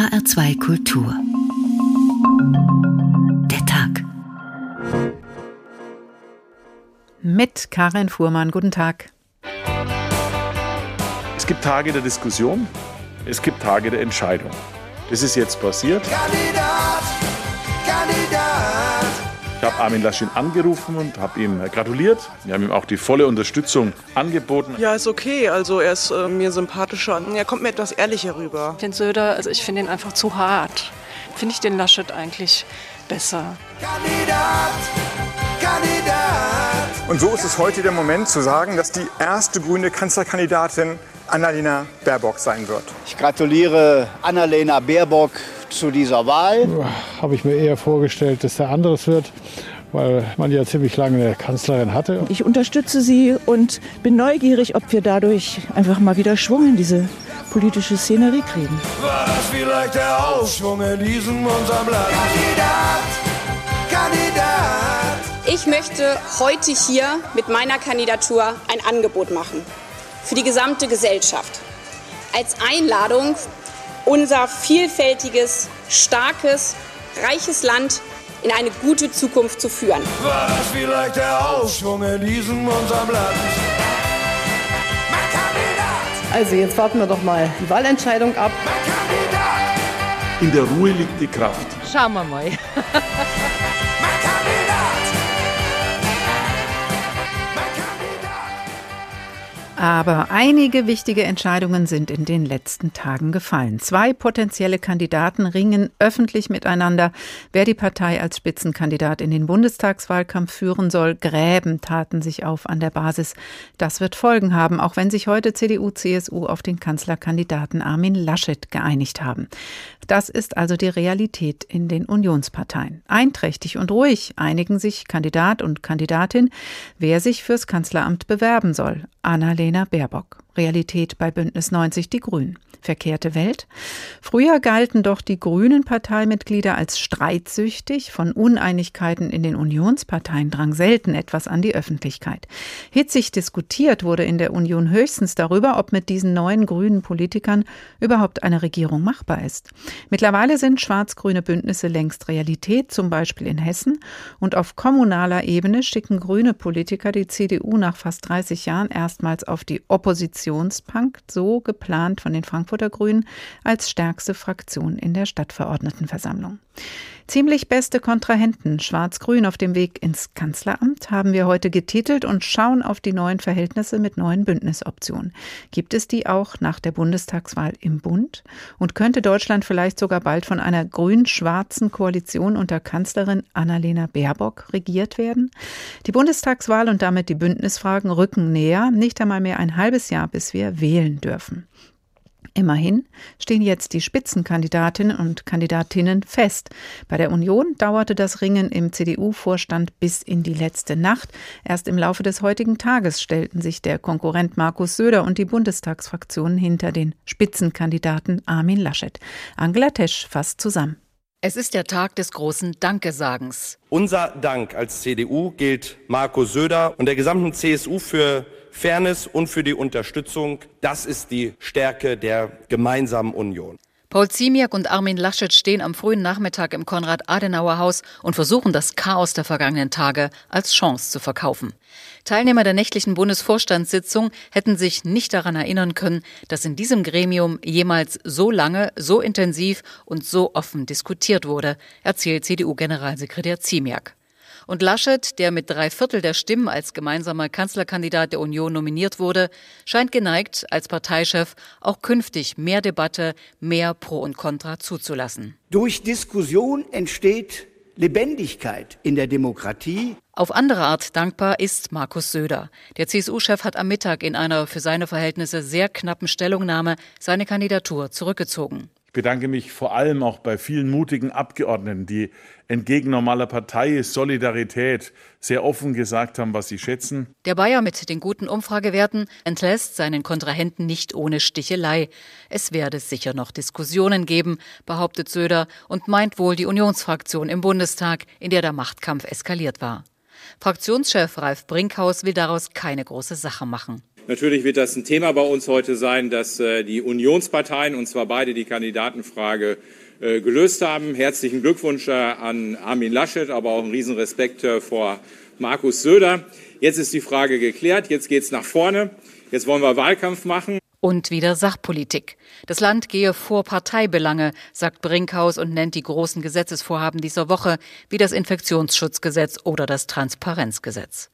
HR2 Kultur. Der Tag. Mit Karin Fuhrmann. Guten Tag. Es gibt Tage der Diskussion, es gibt Tage der Entscheidung. Das ist jetzt passiert. Kandidat. Ich habe Armin Laschet angerufen und habe ihm gratuliert. Wir haben ihm auch die volle Unterstützung angeboten. Ja, ist okay. Also er ist äh, mir sympathischer. Er kommt mir etwas ehrlicher rüber. Den Söder, also ich finde ihn einfach zu hart. Finde ich den Laschet eigentlich besser. Kandidat, Kandidat. Und so ist es heute der Moment zu sagen, dass die erste grüne Kanzlerkandidatin Annalena Baerbock sein wird. Ich gratuliere Annalena Baerbock zu dieser Wahl. Habe ich mir eher vorgestellt, dass der anderes wird weil man ja ziemlich lange eine Kanzlerin hatte. Ich unterstütze sie und bin neugierig, ob wir dadurch einfach mal wieder Schwung in diese politische Szenerie kriegen. War das vielleicht der Aufschwung in diesem unserem Land? Kandidat, Kandidat. Ich möchte heute hier mit meiner Kandidatur ein Angebot machen für die gesamte Gesellschaft. Als Einladung, unser vielfältiges, starkes, reiches Land in eine gute Zukunft zu führen. War das vielleicht der Aufschwung in diesem unserem Land? Also jetzt warten wir doch mal die Wahlentscheidung ab. In der Ruhe liegt die Kraft. Schauen wir mal. Aber einige wichtige Entscheidungen sind in den letzten Tagen gefallen. Zwei potenzielle Kandidaten ringen öffentlich miteinander, wer die Partei als Spitzenkandidat in den Bundestagswahlkampf führen soll. Gräben taten sich auf an der Basis. Das wird Folgen haben, auch wenn sich heute CDU, CSU auf den Kanzlerkandidaten Armin Laschet geeinigt haben. Das ist also die Realität in den Unionsparteien. Einträchtig und ruhig einigen sich Kandidat und Kandidatin, wer sich fürs Kanzleramt bewerben soll. Annalena Baerbock. Realität bei Bündnis 90 Die Grünen. Verkehrte Welt. Früher galten doch die Grünen Parteimitglieder als streitsüchtig. Von Uneinigkeiten in den Unionsparteien drang selten etwas an die Öffentlichkeit. Hitzig diskutiert wurde in der Union höchstens darüber, ob mit diesen neuen grünen Politikern überhaupt eine Regierung machbar ist. Mittlerweile sind schwarz-grüne Bündnisse längst Realität, zum Beispiel in Hessen. Und auf kommunaler Ebene schicken grüne Politiker die CDU nach fast 30 Jahren erstmals auf die Opposition Oppositionspakt, so geplant von den Frankfurter Grünen, als stärkste Fraktion in der Stadtverordnetenversammlung. Ziemlich beste Kontrahenten, Schwarz-Grün auf dem Weg ins Kanzleramt, haben wir heute getitelt und schauen auf die neuen Verhältnisse mit neuen Bündnisoptionen. Gibt es die auch nach der Bundestagswahl im Bund? Und könnte Deutschland vielleicht sogar bald von einer grün-schwarzen Koalition unter Kanzlerin Annalena Baerbock regiert werden? Die Bundestagswahl und damit die Bündnisfragen rücken näher, nicht einmal mehr ein halbes Jahr, bis wir wählen dürfen. Immerhin stehen jetzt die Spitzenkandidatinnen und Kandidatinnen fest. Bei der Union dauerte das Ringen im CDU-Vorstand bis in die letzte Nacht. Erst im Laufe des heutigen Tages stellten sich der Konkurrent Markus Söder und die Bundestagsfraktionen hinter den Spitzenkandidaten Armin Laschet. Angela Tesch fasst zusammen. Es ist der Tag des großen Dankesagens. Unser Dank als CDU gilt Markus Söder und der gesamten CSU für Fairness und für die Unterstützung. Das ist die Stärke der gemeinsamen Union. Paul Ziemiak und Armin Laschet stehen am frühen Nachmittag im Konrad-Adenauer-Haus und versuchen das Chaos der vergangenen Tage als Chance zu verkaufen. Teilnehmer der nächtlichen Bundesvorstandssitzung hätten sich nicht daran erinnern können, dass in diesem Gremium jemals so lange, so intensiv und so offen diskutiert wurde, erzählt CDU-Generalsekretär Ziemiak. Und Laschet, der mit drei Viertel der Stimmen als gemeinsamer Kanzlerkandidat der Union nominiert wurde, scheint geneigt, als Parteichef auch künftig mehr Debatte, mehr Pro und Contra zuzulassen. Durch Diskussion entsteht Lebendigkeit in der Demokratie. Auf andere Art dankbar ist Markus Söder. Der CSU-Chef hat am Mittag in einer für seine Verhältnisse sehr knappen Stellungnahme seine Kandidatur zurückgezogen. Ich bedanke mich vor allem auch bei vielen mutigen Abgeordneten, die entgegen normaler Partei Solidarität sehr offen gesagt haben, was sie schätzen. Der Bayer mit den guten Umfragewerten entlässt seinen Kontrahenten nicht ohne Stichelei. Es werde sicher noch Diskussionen geben, behauptet Söder und meint wohl die Unionsfraktion im Bundestag, in der der Machtkampf eskaliert war. Fraktionschef Ralf Brinkhaus will daraus keine große Sache machen. Natürlich wird das ein Thema bei uns heute sein, dass äh, die Unionsparteien, und zwar beide die Kandidatenfrage äh, gelöst haben. Herzlichen Glückwunsch äh, an Armin Laschet, aber auch einen Riesenrespekt vor Markus Söder. Jetzt ist die Frage geklärt, jetzt geht es nach vorne. Jetzt wollen wir Wahlkampf machen. Und wieder Sachpolitik. Das Land gehe vor Parteibelange, sagt Brinkhaus und nennt die großen Gesetzesvorhaben dieser Woche, wie das Infektionsschutzgesetz oder das Transparenzgesetz.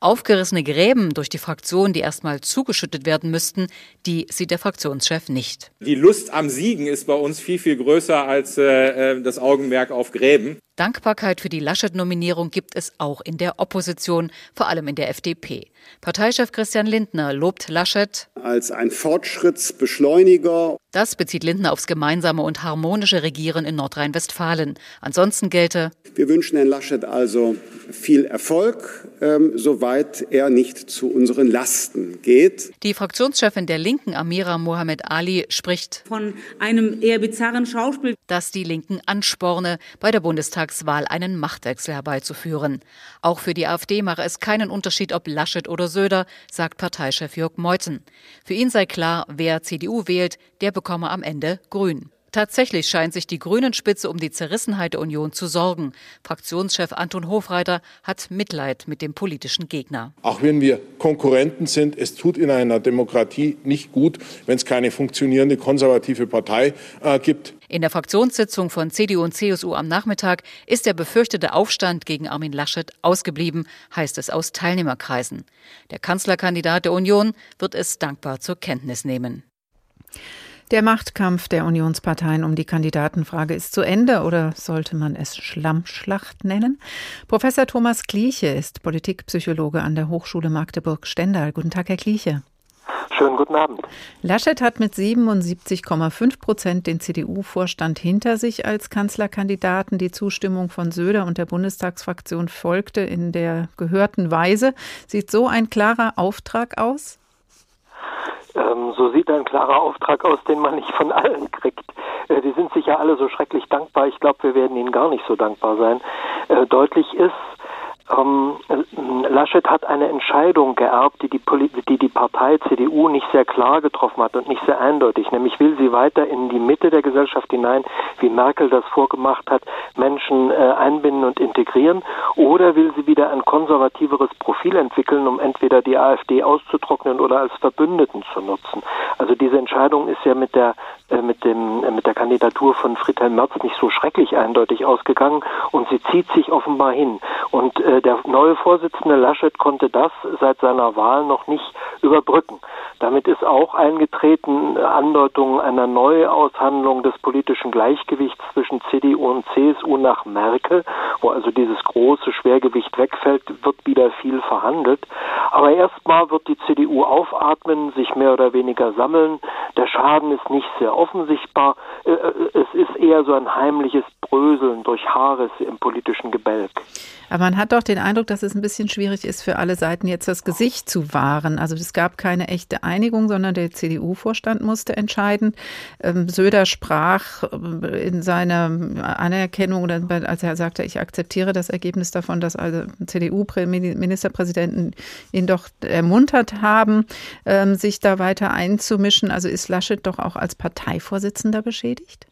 Aufgerissene Gräben durch die Fraktion, die erstmal zugeschüttet werden müssten, die sieht der Fraktionschef nicht. Die Lust am Siegen ist bei uns viel, viel größer als äh, äh das Augenmerk auf Gräben. Dankbarkeit für die Laschet-Nominierung gibt es auch in der Opposition, vor allem in der FDP. Parteichef Christian Lindner lobt Laschet als ein Fortschrittsbeschleuniger. Das bezieht Lindner aufs gemeinsame und harmonische Regieren in Nordrhein-Westfalen. Ansonsten gelte, wir wünschen Herrn Laschet also viel Erfolg, ähm, soweit er nicht zu unseren Lasten geht. Die Fraktionschefin der Linken, Amira Mohamed Ali, spricht von einem eher bizarren Schauspiel, das die Linken ansporne, bei der Bundestagswahl einen Machtwechsel herbeizuführen. Auch für die AfD mache es keinen Unterschied, ob Laschet oder Söder, sagt Parteichef Jörg Meuthen. Für ihn sei klar, wer CDU wählt, der bekomme am Ende Grün. Tatsächlich scheint sich die Grünen-Spitze um die Zerrissenheit der Union zu sorgen. Fraktionschef Anton Hofreiter hat Mitleid mit dem politischen Gegner. Auch wenn wir Konkurrenten sind, es tut in einer Demokratie nicht gut, wenn es keine funktionierende konservative Partei äh, gibt. In der Fraktionssitzung von CDU und CSU am Nachmittag ist der befürchtete Aufstand gegen Armin Laschet ausgeblieben, heißt es aus Teilnehmerkreisen. Der Kanzlerkandidat der Union wird es dankbar zur Kenntnis nehmen. Der Machtkampf der Unionsparteien um die Kandidatenfrage ist zu Ende oder sollte man es Schlammschlacht nennen? Professor Thomas Kliche ist Politikpsychologe an der Hochschule Magdeburg-Stendal. Guten Tag, Herr Kliche. Schönen guten Abend. Laschet hat mit 77,5 Prozent den CDU-Vorstand hinter sich als Kanzlerkandidaten. Die Zustimmung von Söder und der Bundestagsfraktion folgte in der gehörten Weise. Sieht so ein klarer Auftrag aus? Ähm, so sieht ein klarer Auftrag aus, den man nicht von allen kriegt. Äh, die sind sicher alle so schrecklich dankbar. Ich glaube, wir werden ihnen gar nicht so dankbar sein. Äh, deutlich ist, ähm, Laschet hat eine Entscheidung geerbt, die die, die die Partei CDU nicht sehr klar getroffen hat und nicht sehr eindeutig. Nämlich will sie weiter in die Mitte der Gesellschaft hinein, wie Merkel das vorgemacht hat, Menschen äh, einbinden und integrieren, oder will sie wieder ein konservativeres Profil entwickeln, um entweder die AfD auszutrocknen oder als Verbündeten zu nutzen. Also diese Entscheidung ist ja mit der äh, mit dem äh, mit der Kandidatur von Friedhelm Merz nicht so schrecklich eindeutig ausgegangen und sie zieht sich offenbar hin und äh, der neue Vorsitzende Laschet konnte das seit seiner Wahl noch nicht überbrücken. Damit ist auch eingetreten Andeutungen einer Neuaushandlung des politischen Gleichgewichts zwischen CDU und CSU nach Merkel, wo also dieses große Schwergewicht wegfällt, wird wieder viel verhandelt. Aber erstmal wird die CDU aufatmen, sich mehr oder weniger sammeln. Der Schaden ist nicht sehr offensichtbar. Äh, äh, es ist eher so ein heimliches Bröseln durch Haares im politischen Gebälk. Aber man hat doch den Eindruck, dass es ein bisschen schwierig ist für alle Seiten jetzt das Gesicht zu wahren. Also es gab keine echte Einigung, sondern der CDU-Vorstand musste entscheiden. Ähm, Söder sprach äh, in seiner Anerkennung, als er sagte, ich akzeptiere das Ergebnis davon, dass also CDU-Ministerpräsidenten ihn doch ermuntert haben, ähm, sich da weiter einzumischen. Also ist Laschet doch auch als Parteivorsitzender beschädigt?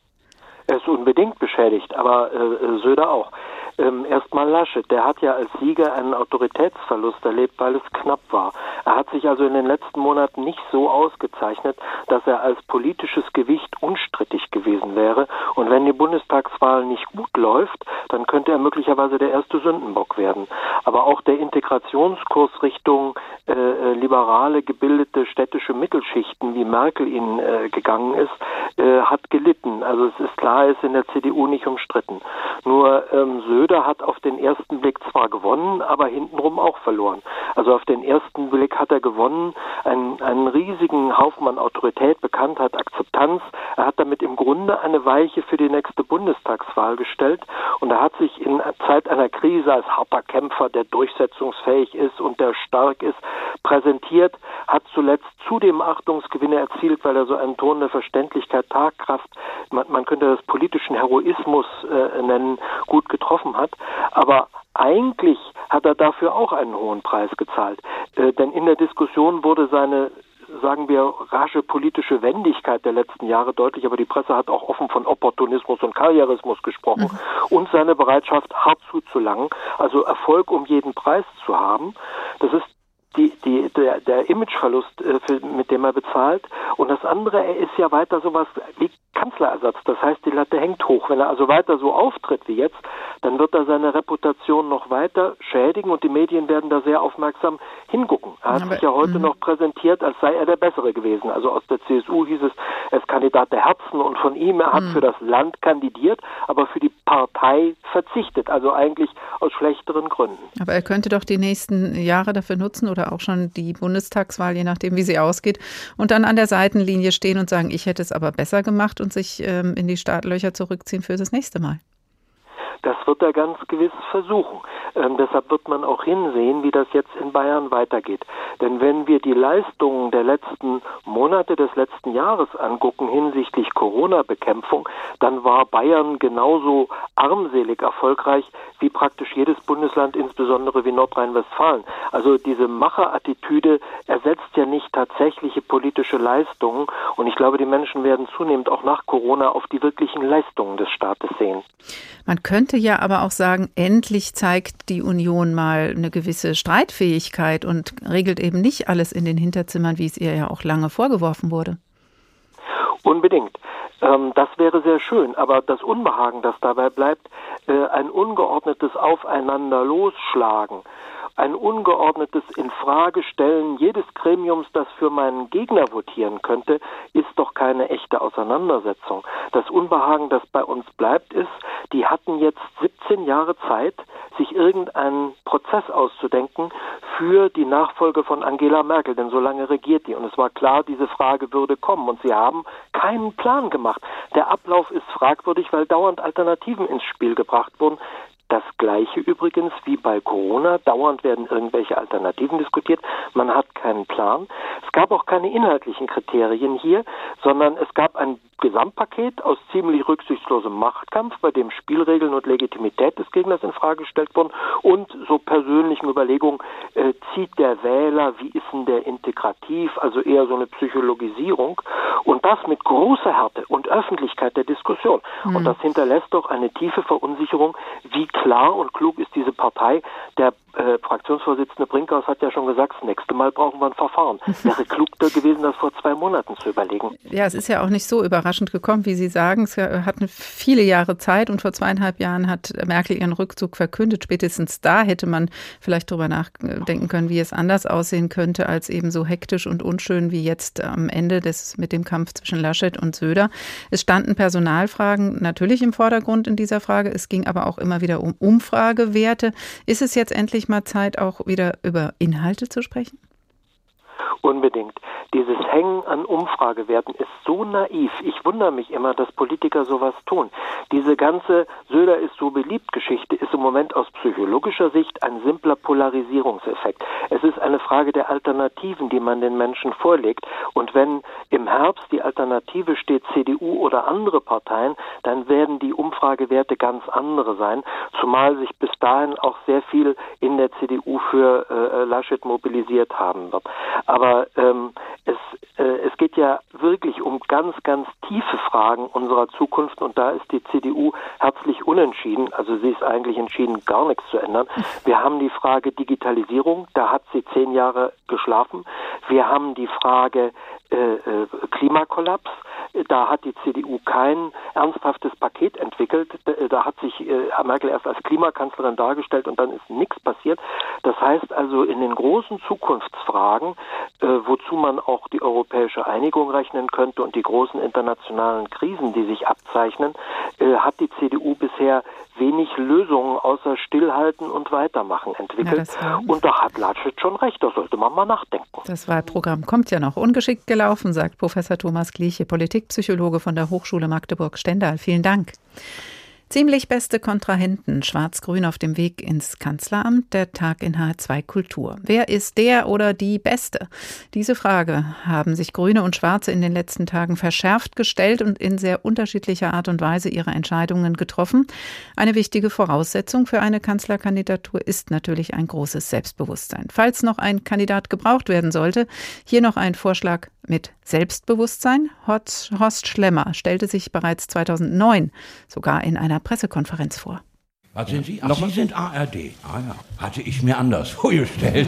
Er ist unbedingt beschädigt, aber äh, Söder auch. Ähm, Erstmal Laschet, der hat ja als Sieger einen Autoritätsverlust erlebt, weil es knapp war. Er hat sich also in den letzten Monaten nicht so ausgezeichnet, dass er als politisches Gewicht unstrittig gewesen wäre. Und wenn die Bundestagswahl nicht gut läuft, dann könnte er möglicherweise der erste Sündenbock werden. Aber auch der Integrationskurs Richtung äh, äh liberale, gebildete städtische Mittelschichten, wie Merkel ihn äh, gegangen ist, äh, hat gelitten. Also es ist klar, er ist in der CDU nicht umstritten. Nur ähm, Söder hat auf den ersten Blick zwar gewonnen, aber hintenrum auch verloren. Also auf den ersten Blick hat er gewonnen, einen, einen riesigen Haufen an Autorität, Bekanntheit, Akzeptanz. Er hat damit im Grunde eine Weiche für die nächste Bundestagswahl gestellt und er hat sich in Zeit einer Krise als harter Kämpfer, der durchsetzungsfähig ist und der stark ist, präsentiert, hat zuletzt zudem Achtungsgewinne erzielt, weil er so einen Ton der Verständlichkeit, Tagkraft, man, man könnte das politischen Heroismus äh, nennen, gut getroffen hat. Aber eigentlich hat er dafür auch einen hohen Preis gezahlt. Äh, denn in der Diskussion wurde seine sagen wir, rasche politische Wendigkeit der letzten Jahre deutlich, aber die Presse hat auch offen von Opportunismus und Karrierismus gesprochen mhm. und seine Bereitschaft, hart zuzulangen, also Erfolg um jeden Preis zu haben. Das ist die, die, der, der Imageverlust, äh, für, mit dem er bezahlt. Und das andere, er ist ja weiter sowas wie Kanzlerersatz. Das heißt, die Latte hängt hoch. Wenn er also weiter so auftritt wie jetzt, dann wird er seine Reputation noch weiter schädigen und die Medien werden da sehr aufmerksam hingucken. Er hat Aber, sich ja heute mhm. noch präsentiert, als sei er der Bessere gewesen. Also aus der CSU hieß es, er ist Kandidat der Herzen und von ihm, er hat mhm. für das Land kandidiert, aber für die Partei verzichtet. Also eigentlich aus schlechteren Gründen. Aber er könnte doch die nächsten Jahre dafür nutzen oder auch schon die Bundestagswahl, je nachdem, wie sie ausgeht, und dann an der Seitenlinie stehen und sagen, ich hätte es aber besser gemacht und sich ähm, in die Startlöcher zurückziehen für das nächste Mal. Das wird er ganz gewiss versuchen. Ähm, deshalb wird man auch hinsehen, wie das jetzt in Bayern weitergeht. Denn wenn wir die Leistungen der letzten Monate des letzten Jahres angucken hinsichtlich Corona-Bekämpfung, dann war Bayern genauso armselig erfolgreich wie praktisch jedes Bundesland, insbesondere wie Nordrhein-Westfalen. Also diese Macherattitüde ersetzt ja nicht tatsächliche politische Leistungen. Und ich glaube, die Menschen werden zunehmend auch nach Corona auf die wirklichen Leistungen des Staates sehen. Man könnte ja aber auch sagen, endlich zeigt die Union mal eine gewisse Streitfähigkeit und regelt eben nicht alles in den Hinterzimmern, wie es ihr ja auch lange vorgeworfen wurde. Unbedingt. Ähm, das wäre sehr schön, aber das Unbehagen, das dabei bleibt, äh, ein ungeordnetes Aufeinander losschlagen, ein ungeordnetes Infragestellen jedes Gremiums, das für meinen Gegner votieren könnte, ist doch keine echte Auseinandersetzung. Das Unbehagen, das bei uns bleibt, ist, die hatten jetzt 17 Jahre Zeit, sich irgendeinen Prozess auszudenken für die Nachfolge von Angela Merkel, denn so lange regiert die. Und es war klar, diese Frage würde kommen. Und sie haben keinen Plan gemacht. Der Ablauf ist fragwürdig, weil dauernd Alternativen ins Spiel gebracht wurden. Das gleiche übrigens wie bei Corona. Dauernd werden irgendwelche Alternativen diskutiert. Man hat keinen Plan. Es gab auch keine inhaltlichen Kriterien hier, sondern es gab ein Gesamtpaket aus ziemlich rücksichtslosem Machtkampf, bei dem Spielregeln und Legitimität des Gegners in Frage gestellt wurden und so persönlichen Überlegungen, äh, zieht der Wähler, wie ist denn der integrativ, also eher so eine Psychologisierung und das mit großer Härte und Öffentlichkeit der Diskussion. Mhm. Und das hinterlässt doch eine tiefe Verunsicherung, wie klar und klug ist diese Partei. Der äh, Fraktionsvorsitzende Brinkhaus hat ja schon gesagt, das nächste Mal brauchen wir ein Verfahren. Wäre klug gewesen, das vor zwei Monaten zu überlegen. Ja, es ist ja auch nicht so überraschend gekommen, wie Sie sagen. Es hatten viele Jahre Zeit und vor zweieinhalb Jahren hat Merkel ihren Rückzug verkündet. Spätestens da hätte man vielleicht darüber nachdenken können, wie es anders aussehen könnte, als eben so hektisch und unschön wie jetzt am Ende des, mit dem Kampf zwischen Laschet und Söder. Es standen Personalfragen natürlich im Vordergrund in dieser Frage. Es ging aber auch immer wieder um Umfragewerte. Ist es jetzt endlich mal Zeit, auch wieder über Inhalte zu sprechen? Unbedingt. Dieses Hängen an Umfragewerten ist so naiv. Ich wundere mich immer, dass Politiker sowas tun. Diese ganze Söder ist so beliebt Geschichte ist im Moment aus psychologischer Sicht ein simpler Polarisierungseffekt. Es ist eine Frage der Alternativen, die man den Menschen vorlegt. Und wenn im Herbst die Alternative steht CDU oder andere Parteien, dann werden die Umfragewerte ganz andere sein, zumal sich bis dahin auch sehr viel in der CDU für äh, Laschet mobilisiert haben wird. Aber ähm, es, äh, es geht ja wirklich um ganz, ganz tiefe Fragen unserer Zukunft und da ist die CDU herzlich unentschieden. Also sie ist eigentlich entschieden, gar nichts zu ändern. Wir haben die Frage Digitalisierung, da hat sie zehn Jahre geschlafen. Wir haben die Frage äh, äh, Klimakollaps. Da hat die CDU kein ernsthaftes Paket entwickelt. Da hat sich äh, Merkel erst als Klimakanzlerin dargestellt und dann ist nichts passiert. Das heißt also, in den großen Zukunftsfragen, äh, wozu man auch die europäische Einigung rechnen könnte und die großen internationalen Krisen, die sich abzeichnen, äh, hat die CDU bisher wenig Lösungen außer Stillhalten und Weitermachen entwickelt. Ja, und da hat Laschet schon recht, da sollte man mal nachdenken. Das Wahlprogramm kommt ja noch ungeschickt gelaufen, sagt Professor Thomas Gleiche, Politikpsychologe von der Hochschule Magdeburg-Stendal. Vielen Dank. Ziemlich beste Kontrahenten, Schwarz-Grün auf dem Weg ins Kanzleramt, der Tag in H2 Kultur. Wer ist der oder die Beste? Diese Frage haben sich Grüne und Schwarze in den letzten Tagen verschärft gestellt und in sehr unterschiedlicher Art und Weise ihre Entscheidungen getroffen. Eine wichtige Voraussetzung für eine Kanzlerkandidatur ist natürlich ein großes Selbstbewusstsein. Falls noch ein Kandidat gebraucht werden sollte, hier noch ein Vorschlag mit Selbstbewusstsein. Horst Schlemmer stellte sich bereits 2009 sogar in einer Pressekonferenz vor. Was sind Sie? Ach, Sie sind ARD. Ah ja, hatte ich mir anders vorgestellt.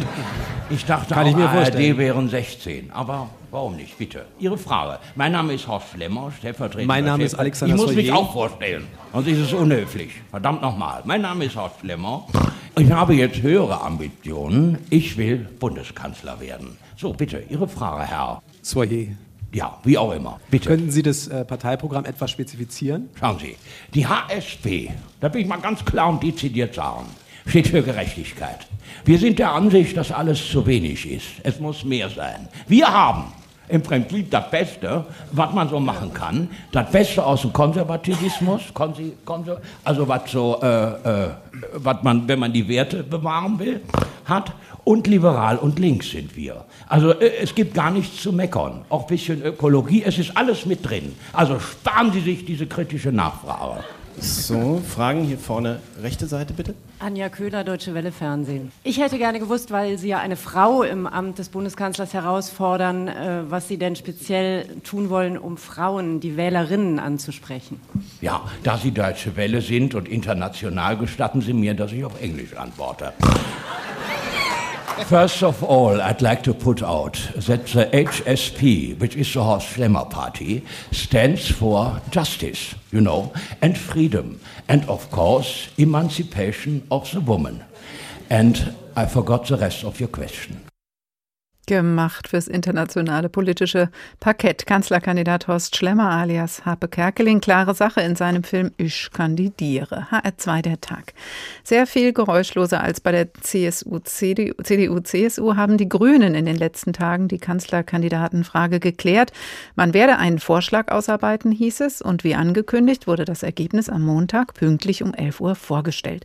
Ich dachte Kann auch, ich mir ARD vorstellen. wären 16. Aber warum nicht, bitte? Ihre Frage. Mein Name ist Horst Schlemmer, Stellvertreter. Mein Name ist Alexander Ich muss Soyer. mich auch vorstellen. Sonst ist es unhöflich. Verdammt nochmal. Mein Name ist Horst Schlemmer. Ich habe jetzt höhere Ambitionen. Ich will Bundeskanzler werden. So, bitte, Ihre Frage, Herr. Soyer. Ja, wie auch immer. Bitte. Könnten Sie das äh, Parteiprogramm etwas spezifizieren? Schauen Sie, die HSP, da will ich mal ganz klar und dezidiert sagen, steht für Gerechtigkeit. Wir sind der Ansicht, dass alles zu wenig ist. Es muss mehr sein. Wir haben im Prinzip das Beste, was man so machen kann. Das Beste aus dem Konservativismus, konsi, konser, also was so, äh, äh, was man, wenn man die Werte bewahren will, hat. Und liberal und links sind wir. Also äh, es gibt gar nichts zu meckern. Auch ein bisschen Ökologie, es ist alles mit drin. Also sparen Sie sich diese kritische Nachfrage. So, Fragen hier vorne, rechte Seite bitte. Anja Köhler, Deutsche Welle Fernsehen. Ich hätte gerne gewusst, weil Sie ja eine Frau im Amt des Bundeskanzlers herausfordern, äh, was Sie denn speziell tun wollen, um Frauen, die Wählerinnen anzusprechen. Ja, da Sie Deutsche Welle sind und international, gestatten Sie mir, dass ich auf Englisch antworte. First of all, I'd like to put out that the HSP, which is the Horst Schlemmer Party, stands for justice, you know, and freedom, and of course, emancipation of the woman. And I forgot the rest of your question gemacht fürs internationale politische Parkett. Kanzlerkandidat Horst Schlemmer alias Harpe Kerkeling, klare Sache in seinem Film Ich kandidiere. HR2 der Tag. Sehr viel geräuschloser als bei der CSU, CDU, CDU, CSU haben die Grünen in den letzten Tagen die Kanzlerkandidatenfrage geklärt. Man werde einen Vorschlag ausarbeiten, hieß es, und wie angekündigt wurde das Ergebnis am Montag pünktlich um 11 Uhr vorgestellt.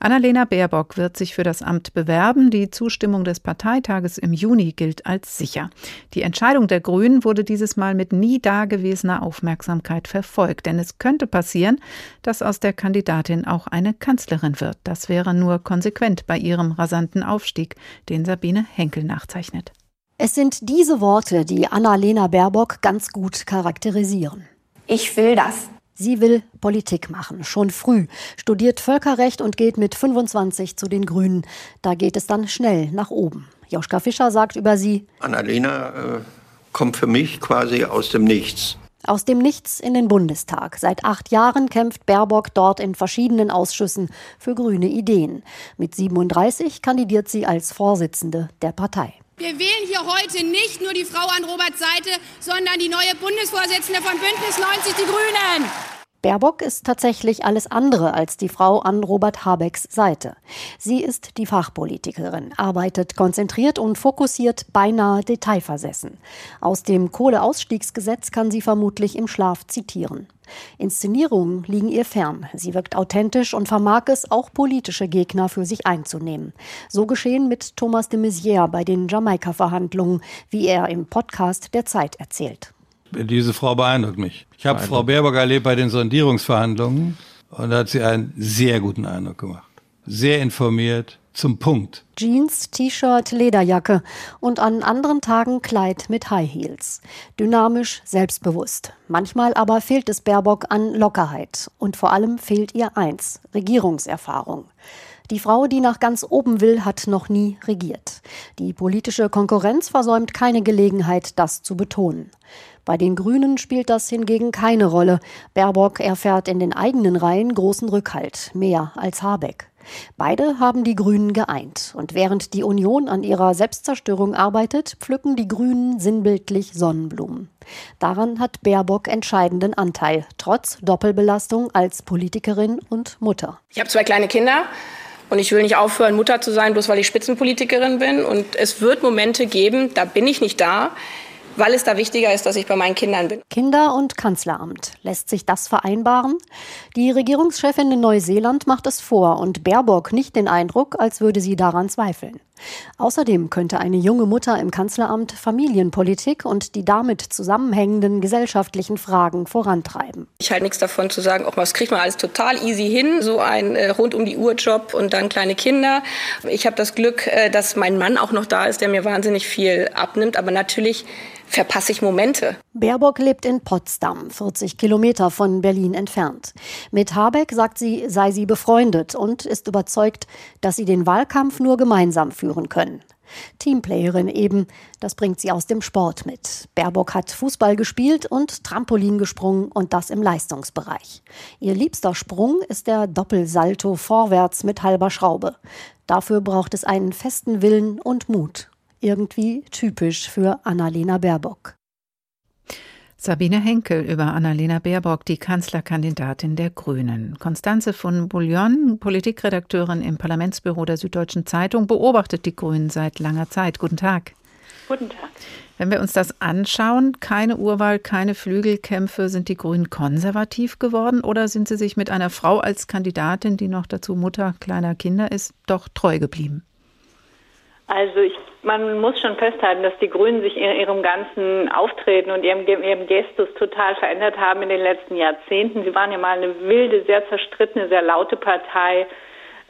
Annalena Baerbock wird sich für das Amt bewerben. Die Zustimmung des Parteitages im Juni gilt als sicher. Die Entscheidung der Grünen wurde dieses Mal mit nie dagewesener Aufmerksamkeit verfolgt, denn es könnte passieren, dass aus der Kandidatin auch eine Kanzlerin wird. Das wäre nur konsequent bei ihrem rasanten Aufstieg, den Sabine Henkel nachzeichnet. Es sind diese Worte, die Annalena Baerbock ganz gut charakterisieren. Ich will das. Sie will Politik machen, schon früh, studiert Völkerrecht und geht mit 25 zu den Grünen. Da geht es dann schnell nach oben. Joschka Fischer sagt über sie, Annalena äh, kommt für mich quasi aus dem Nichts. Aus dem Nichts in den Bundestag. Seit acht Jahren kämpft Baerbock dort in verschiedenen Ausschüssen für grüne Ideen. Mit 37 kandidiert sie als Vorsitzende der Partei. Wir wählen hier heute nicht nur die Frau an Roberts Seite, sondern die neue Bundesvorsitzende von Bündnis 90 Die Grünen. Baerbock ist tatsächlich alles andere als die Frau an Robert Habecks Seite. Sie ist die Fachpolitikerin, arbeitet konzentriert und fokussiert, beinahe detailversessen. Aus dem Kohleausstiegsgesetz kann sie vermutlich im Schlaf zitieren. Inszenierungen liegen ihr fern. Sie wirkt authentisch und vermag es, auch politische Gegner für sich einzunehmen. So geschehen mit Thomas de Maizière bei den Jamaika-Verhandlungen, wie er im Podcast der Zeit erzählt. Diese Frau beeindruckt mich. Ich habe Frau Baerbock erlebt bei den Sondierungsverhandlungen und da hat sie einen sehr guten Eindruck gemacht. Sehr informiert, zum Punkt. Jeans, T-Shirt, Lederjacke und an anderen Tagen Kleid mit High Heels. Dynamisch, selbstbewusst. Manchmal aber fehlt es Baerbock an Lockerheit. Und vor allem fehlt ihr eins, Regierungserfahrung. Die Frau, die nach ganz oben will, hat noch nie regiert. Die politische Konkurrenz versäumt keine Gelegenheit, das zu betonen. Bei den Grünen spielt das hingegen keine Rolle. Baerbock erfährt in den eigenen Reihen großen Rückhalt, mehr als Habeck. Beide haben die Grünen geeint. Und während die Union an ihrer Selbstzerstörung arbeitet, pflücken die Grünen sinnbildlich Sonnenblumen. Daran hat Baerbock entscheidenden Anteil, trotz Doppelbelastung als Politikerin und Mutter. Ich habe zwei kleine Kinder. Und ich will nicht aufhören, Mutter zu sein, bloß weil ich Spitzenpolitikerin bin. Und es wird Momente geben, da bin ich nicht da. weil es da wichtiger ist, dass ich bei meinen Kindern bin. Kinder- und Kanzleramt. Lässt sich das vereinbaren? Die Regierungschefin in Neuseeland macht es vor und Baerbock nicht den Eindruck, als würde sie daran zweifeln. Außerdem könnte eine junge Mutter im Kanzleramt Familienpolitik und die damit zusammenhängenden gesellschaftlichen Fragen vorantreiben. Ich halte nichts davon zu sagen, auch was kriegt man alles total easy hin, so ein äh, rund um die Uhr Job und dann kleine Kinder. Ich habe das Glück, äh, dass mein Mann auch noch da ist, der mir wahnsinnig viel abnimmt, aber natürlich verpasse ich Momente. Baerbock lebt in Potsdam, 40 Kilometer von Berlin entfernt. Mit Habeck sagt sie, sei sie befreundet und ist überzeugt, dass sie den Wahlkampf nur gemeinsam führen können. Teamplayerin eben, das bringt sie aus dem Sport mit. Baerbock hat Fußball gespielt und Trampolin gesprungen und das im Leistungsbereich. Ihr liebster Sprung ist der Doppelsalto vorwärts mit halber Schraube. Dafür braucht es einen festen Willen und Mut irgendwie typisch für Annalena Baerbock. Sabine Henkel über Annalena Baerbock, die Kanzlerkandidatin der Grünen. Konstanze von Bouillon, Politikredakteurin im Parlamentsbüro der Süddeutschen Zeitung, beobachtet die Grünen seit langer Zeit. Guten Tag. Guten Tag. Wenn wir uns das anschauen, keine Urwahl, keine Flügelkämpfe, sind die Grünen konservativ geworden oder sind sie sich mit einer Frau als Kandidatin, die noch dazu Mutter kleiner Kinder ist, doch treu geblieben? Also ich, man muss schon festhalten, dass die Grünen sich in ihrem ganzen Auftreten und ihrem, ihrem Gestus total verändert haben in den letzten Jahrzehnten. Sie waren ja mal eine wilde, sehr zerstrittene, sehr laute Partei.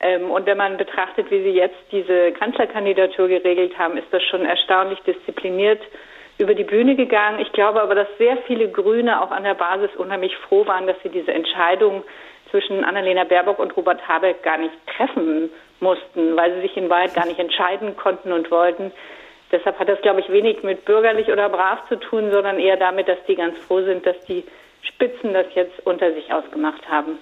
Ähm, und wenn man betrachtet, wie sie jetzt diese Kanzlerkandidatur geregelt haben, ist das schon erstaunlich diszipliniert über die Bühne gegangen. Ich glaube aber, dass sehr viele Grüne auch an der Basis unheimlich froh waren, dass sie diese Entscheidung zwischen Annalena Baerbock und Robert Habeck gar nicht treffen mussten, weil sie sich in Wahrheit gar nicht entscheiden konnten und wollten. Deshalb hat das, glaube ich, wenig mit bürgerlich oder brav zu tun, sondern eher damit, dass die ganz froh sind, dass die Spitzen das jetzt unter sich ausgemacht haben.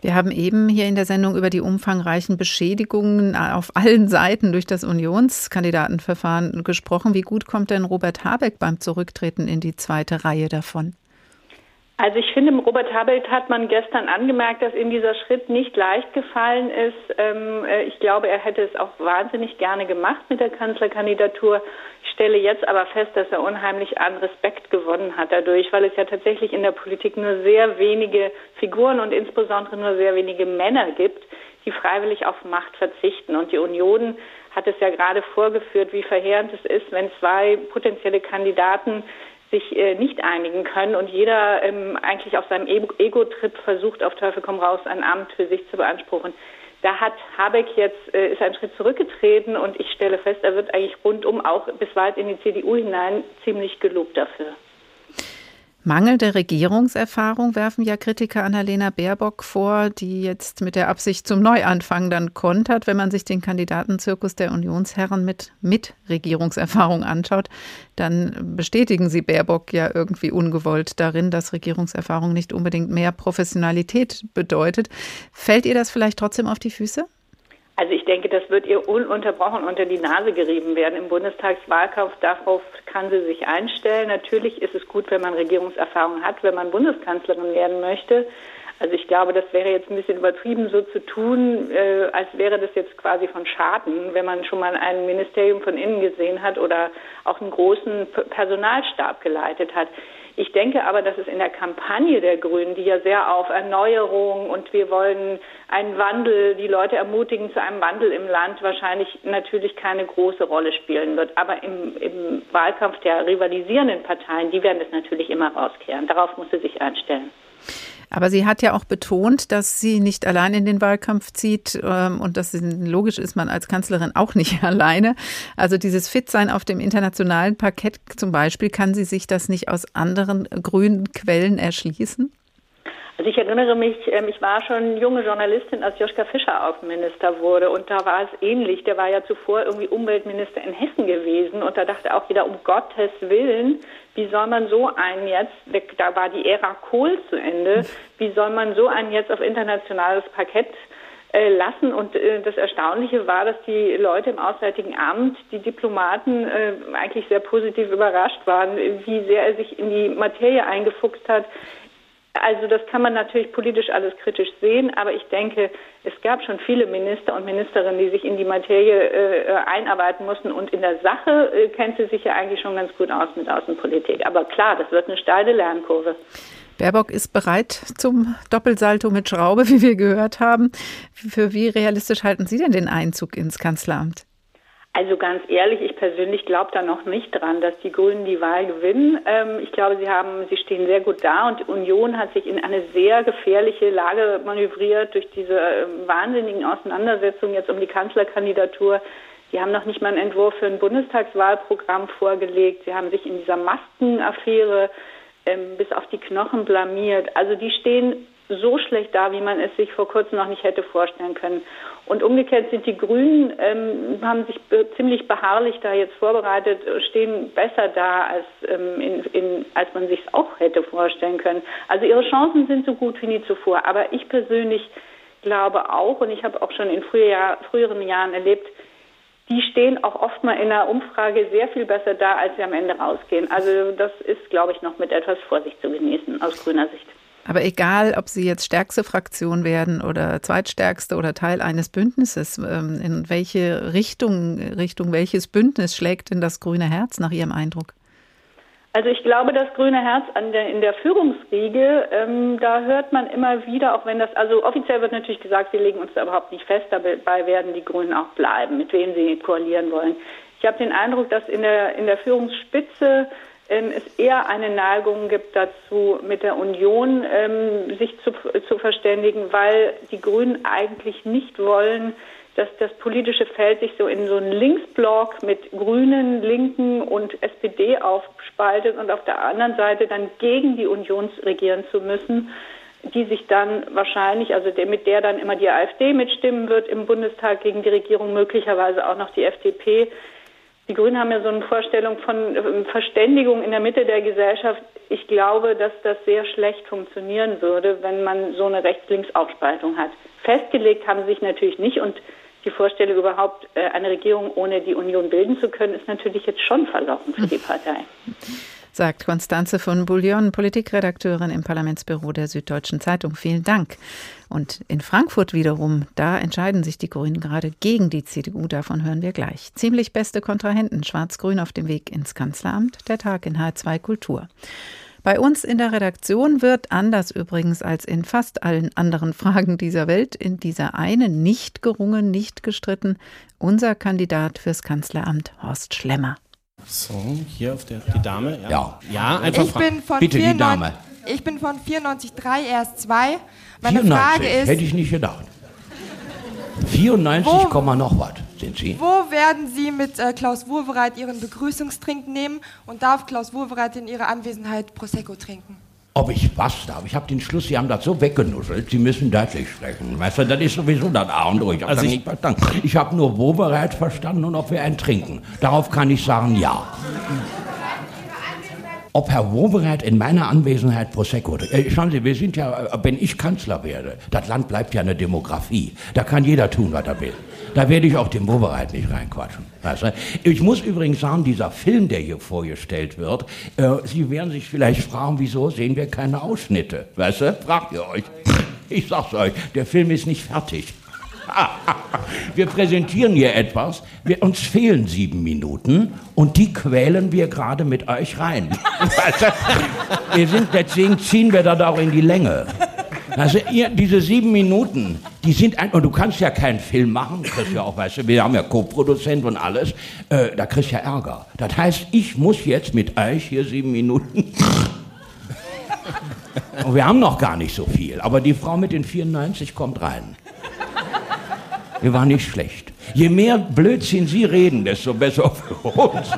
Wir haben eben hier in der Sendung über die umfangreichen Beschädigungen auf allen Seiten durch das Unionskandidatenverfahren gesprochen. Wie gut kommt denn Robert Habeck beim Zurücktreten in die zweite Reihe davon? Also ich finde, Robert Habeck hat man gestern angemerkt, dass ihm dieser Schritt nicht leicht gefallen ist. Ähm, äh, ich glaube, er hätte es auch wahnsinnig gerne gemacht mit der Kanzlerkandidatur. Ich stelle jetzt aber fest, dass er unheimlich an Respekt gewonnen hat dadurch, weil es ja tatsächlich in der Politik nur sehr wenige Figuren und insbesondere nur sehr wenige Männer gibt, die freiwillig auf Macht verzichten. Und die Union hat es ja gerade vorgeführt, wie verheerend es ist, wenn zwei potenzielle Kandidaten sich äh, nicht einigen können und jeder ähm, eigentlich auf seinem Ego-Trip versucht, auf Teufel komm raus, ein Amt für sich zu beanspruchen. Da hat Habeck jetzt, äh, ist einen Schritt zurückgetreten und ich stelle fest, er wird eigentlich rundum auch bis weit in die CDU hinein ziemlich gelobt dafür. Mangelnde Regierungserfahrung werfen ja Kritiker Annalena Baerbock vor, die jetzt mit der Absicht zum Neuanfang dann kontert. Wenn man sich den Kandidatenzirkus der Unionsherren mit, mit Regierungserfahrung anschaut, dann bestätigen sie Baerbock ja irgendwie ungewollt darin, dass Regierungserfahrung nicht unbedingt mehr Professionalität bedeutet. Fällt ihr das vielleicht trotzdem auf die Füße? Also ich denke, das wird ihr ununterbrochen unter die Nase gerieben werden im Bundestagswahlkampf. Darauf kann sie sich einstellen. Natürlich ist es gut, wenn man Regierungserfahrung hat, wenn man Bundeskanzlerin werden möchte. Also ich glaube, das wäre jetzt ein bisschen übertrieben, so zu tun, äh, als wäre das jetzt quasi von Schaden, wenn man schon mal ein Ministerium von innen gesehen hat oder auch einen großen Personalstab geleitet hat. Ich denke aber, dass es in der Kampagne der Grünen, die ja sehr auf Erneuerung und wir wollen einen Wandel, die Leute ermutigen zu einem Wandel im Land, wahrscheinlich natürlich keine große Rolle spielen wird. Aber im, im Wahlkampf der rivalisierenden Parteien, die werden es natürlich immer rauskehren. Darauf muss sie sich einstellen. Aber sie hat ja auch betont, dass sie nicht allein in den Wahlkampf zieht ähm, und dass logisch ist man als Kanzlerin auch nicht alleine. Also dieses Fitsein auf dem internationalen Parkett zum Beispiel, kann sie sich das nicht aus anderen grünen Quellen erschließen? Also ich erinnere mich, ähm, ich war schon junge Journalistin, als Joschka Fischer Außenminister wurde und da war es ähnlich. Der war ja zuvor irgendwie Umweltminister in Hessen gewesen und da dachte auch wieder, um Gottes Willen, wie soll man so einen jetzt, da war die Ära Kohl zu Ende, wie soll man so einen jetzt auf internationales Parkett äh, lassen. Und äh, das Erstaunliche war, dass die Leute im Auswärtigen Amt, die Diplomaten, äh, eigentlich sehr positiv überrascht waren, wie sehr er sich in die Materie eingefuchst hat. Also das kann man natürlich politisch alles kritisch sehen, aber ich denke, es gab schon viele Minister und Ministerinnen, die sich in die Materie äh, einarbeiten mussten und in der Sache äh, kennt sie sich ja eigentlich schon ganz gut aus mit Außenpolitik. Aber klar, das wird eine steile Lernkurve. Baerbock ist bereit zum Doppelsalto mit Schraube, wie wir gehört haben. Für wie realistisch halten Sie denn den Einzug ins Kanzleramt? Also ganz ehrlich, ich persönlich glaube da noch nicht dran, dass die Grünen die Wahl gewinnen. Ähm, ich glaube, sie haben, sie stehen sehr gut da und die Union hat sich in eine sehr gefährliche Lage manövriert durch diese äh, wahnsinnigen Auseinandersetzungen jetzt um die Kanzlerkandidatur. Sie haben noch nicht mal einen Entwurf für ein Bundestagswahlprogramm vorgelegt. Sie haben sich in dieser Maskenaffäre ähm, bis auf die Knochen blamiert. Also die stehen so schlecht da, wie man es sich vor kurzem noch nicht hätte vorstellen können. Und umgekehrt sind die Grünen, ähm, haben sich be ziemlich beharrlich da jetzt vorbereitet, stehen besser da, als, ähm, in, in, als man sich es auch hätte vorstellen können. Also ihre Chancen sind so gut wie nie zuvor. Aber ich persönlich glaube auch, und ich habe auch schon in früher, früheren Jahren erlebt, die stehen auch oft mal in einer Umfrage sehr viel besser da, als sie am Ende rausgehen. Also das ist, glaube ich, noch mit etwas Vorsicht zu genießen aus grüner Sicht. Aber egal, ob Sie jetzt stärkste Fraktion werden oder zweitstärkste oder Teil eines Bündnisses, ähm, in welche Richtung, Richtung welches Bündnis schlägt denn das grüne Herz nach Ihrem Eindruck? Also ich glaube, das grüne Herz der, in der Führungsriege, ähm, da hört man immer wieder, auch wenn das, also offiziell wird natürlich gesagt, sie legen uns da überhaupt nicht fest, dabei werden die Grünen auch bleiben, mit wem sie koalieren wollen. Ich habe den Eindruck, dass in der, in der Führungsspitze ähm, es eher eine Neigung gibt dazu, mit der Union ähm, sich zu, zu verständigen, weil die Grünen eigentlich nicht wollen, dass das politische Feld sich so in so einen Linksblock mit Grünen, Linken und SPD aufspaltet und auf der anderen Seite dann gegen die Union regieren zu müssen, die sich dann wahrscheinlich, also der, mit der dann immer die AfD mitstimmen wird im Bundestag gegen die Regierung, möglicherweise auch noch die FDP. Die Grünen haben ja so eine Vorstellung von ähm, Verständigung in der Mitte der Gesellschaft. Ich glaube, dass das sehr schlecht funktionieren würde, wenn man so eine Rechts-Links-Aufspaltung hat. Festgelegt haben sie sich natürlich nicht und die Vorstellung überhaupt, äh, eine Regierung ohne die Union bilden zu können, ist natürlich jetzt schon verlockend für die Partei. Sagt Konstanze von Bouillon, Politikredakteurin im Parlamentsbüro der Süddeutschen Zeitung. Vielen Dank. Und in Frankfurt wiederum, da entscheiden sich die Grünen gerade gegen die CDU. Davon hören wir gleich. Ziemlich beste Kontrahenten, Schwarz-Grün auf dem Weg ins Kanzleramt. Der Tag in H2 Kultur. Bei uns in der Redaktion wird, anders übrigens als in fast allen anderen Fragen dieser Welt, in dieser eine nicht gerungen, nicht gestritten, unser Kandidat fürs Kanzleramt Horst Schlemmer. So, hier auf der die Dame. Ja, ja, ja einfach ich bin von Bitte 94, die Dame. Ich bin von 94,3 erst 2. Meine 94, Frage ist. Hätte ich nicht gedacht. 94, wo, noch was sind Sie. Wo werden Sie mit äh, Klaus Wowereit Ihren Begrüßungstrink nehmen und darf Klaus Wowereit in Ihrer Anwesenheit Prosecco trinken? Ob ich was darf? Ich habe den Schluss, Sie haben das so weggenuschelt, Sie müssen deutlich sprechen. Weißt du, das ist sowieso das A und O. Ich habe also nicht verstanden. Ich habe nur Wowereit verstanden und ob wir einen trinken. Darauf kann ich sagen, ja ob Herr Wobereit in meiner Anwesenheit Prosecco. Äh, schauen Sie, wir sind ja, äh, wenn ich Kanzler werde, das Land bleibt ja eine Demografie. Da kann jeder tun, was er will. Da werde ich auch dem Wobereit nicht reinquatschen. Ich muss übrigens sagen, dieser Film, der hier vorgestellt wird, äh, Sie werden sich vielleicht fragen, wieso sehen wir keine Ausschnitte? Weißt du? Fragt ihr euch. Ich sag's euch, der Film ist nicht fertig. wir präsentieren hier etwas, wir, uns fehlen sieben Minuten und die quälen wir gerade mit euch rein. wir sind, deswegen ziehen wir das auch in die Länge. Also ihr, diese sieben Minuten, die sind ein, und du kannst ja keinen Film machen, kriegst ja auch, weißt du, wir haben ja Co-Produzent und alles, äh, da kriegst du ja Ärger. Das heißt, ich muss jetzt mit euch hier sieben Minuten. und wir haben noch gar nicht so viel, aber die Frau mit den 94 kommt rein. Wir waren nicht schlecht. Je mehr Blödsinn Sie reden, desto besser für uns.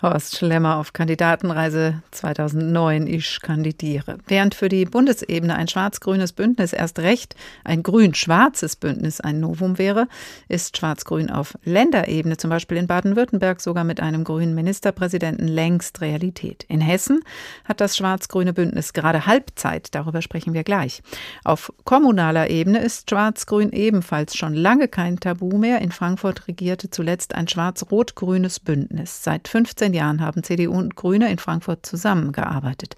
Horst Schlemmer auf Kandidatenreise 2009. Ich kandidiere. Während für die Bundesebene ein schwarz-grünes Bündnis erst recht ein grün-schwarzes Bündnis ein Novum wäre, ist Schwarz-Grün auf Länderebene, zum Beispiel in Baden-Württemberg, sogar mit einem grünen Ministerpräsidenten längst Realität. In Hessen hat das schwarz-grüne Bündnis gerade Halbzeit. Darüber sprechen wir gleich. Auf kommunaler Ebene ist Schwarz-Grün ebenfalls schon lange kein Tabu mehr. In Frankfurt regierte zuletzt ein schwarz-rot-grünes Bündnis. Seit 15 15 Jahren haben CDU und Grüne in Frankfurt zusammengearbeitet.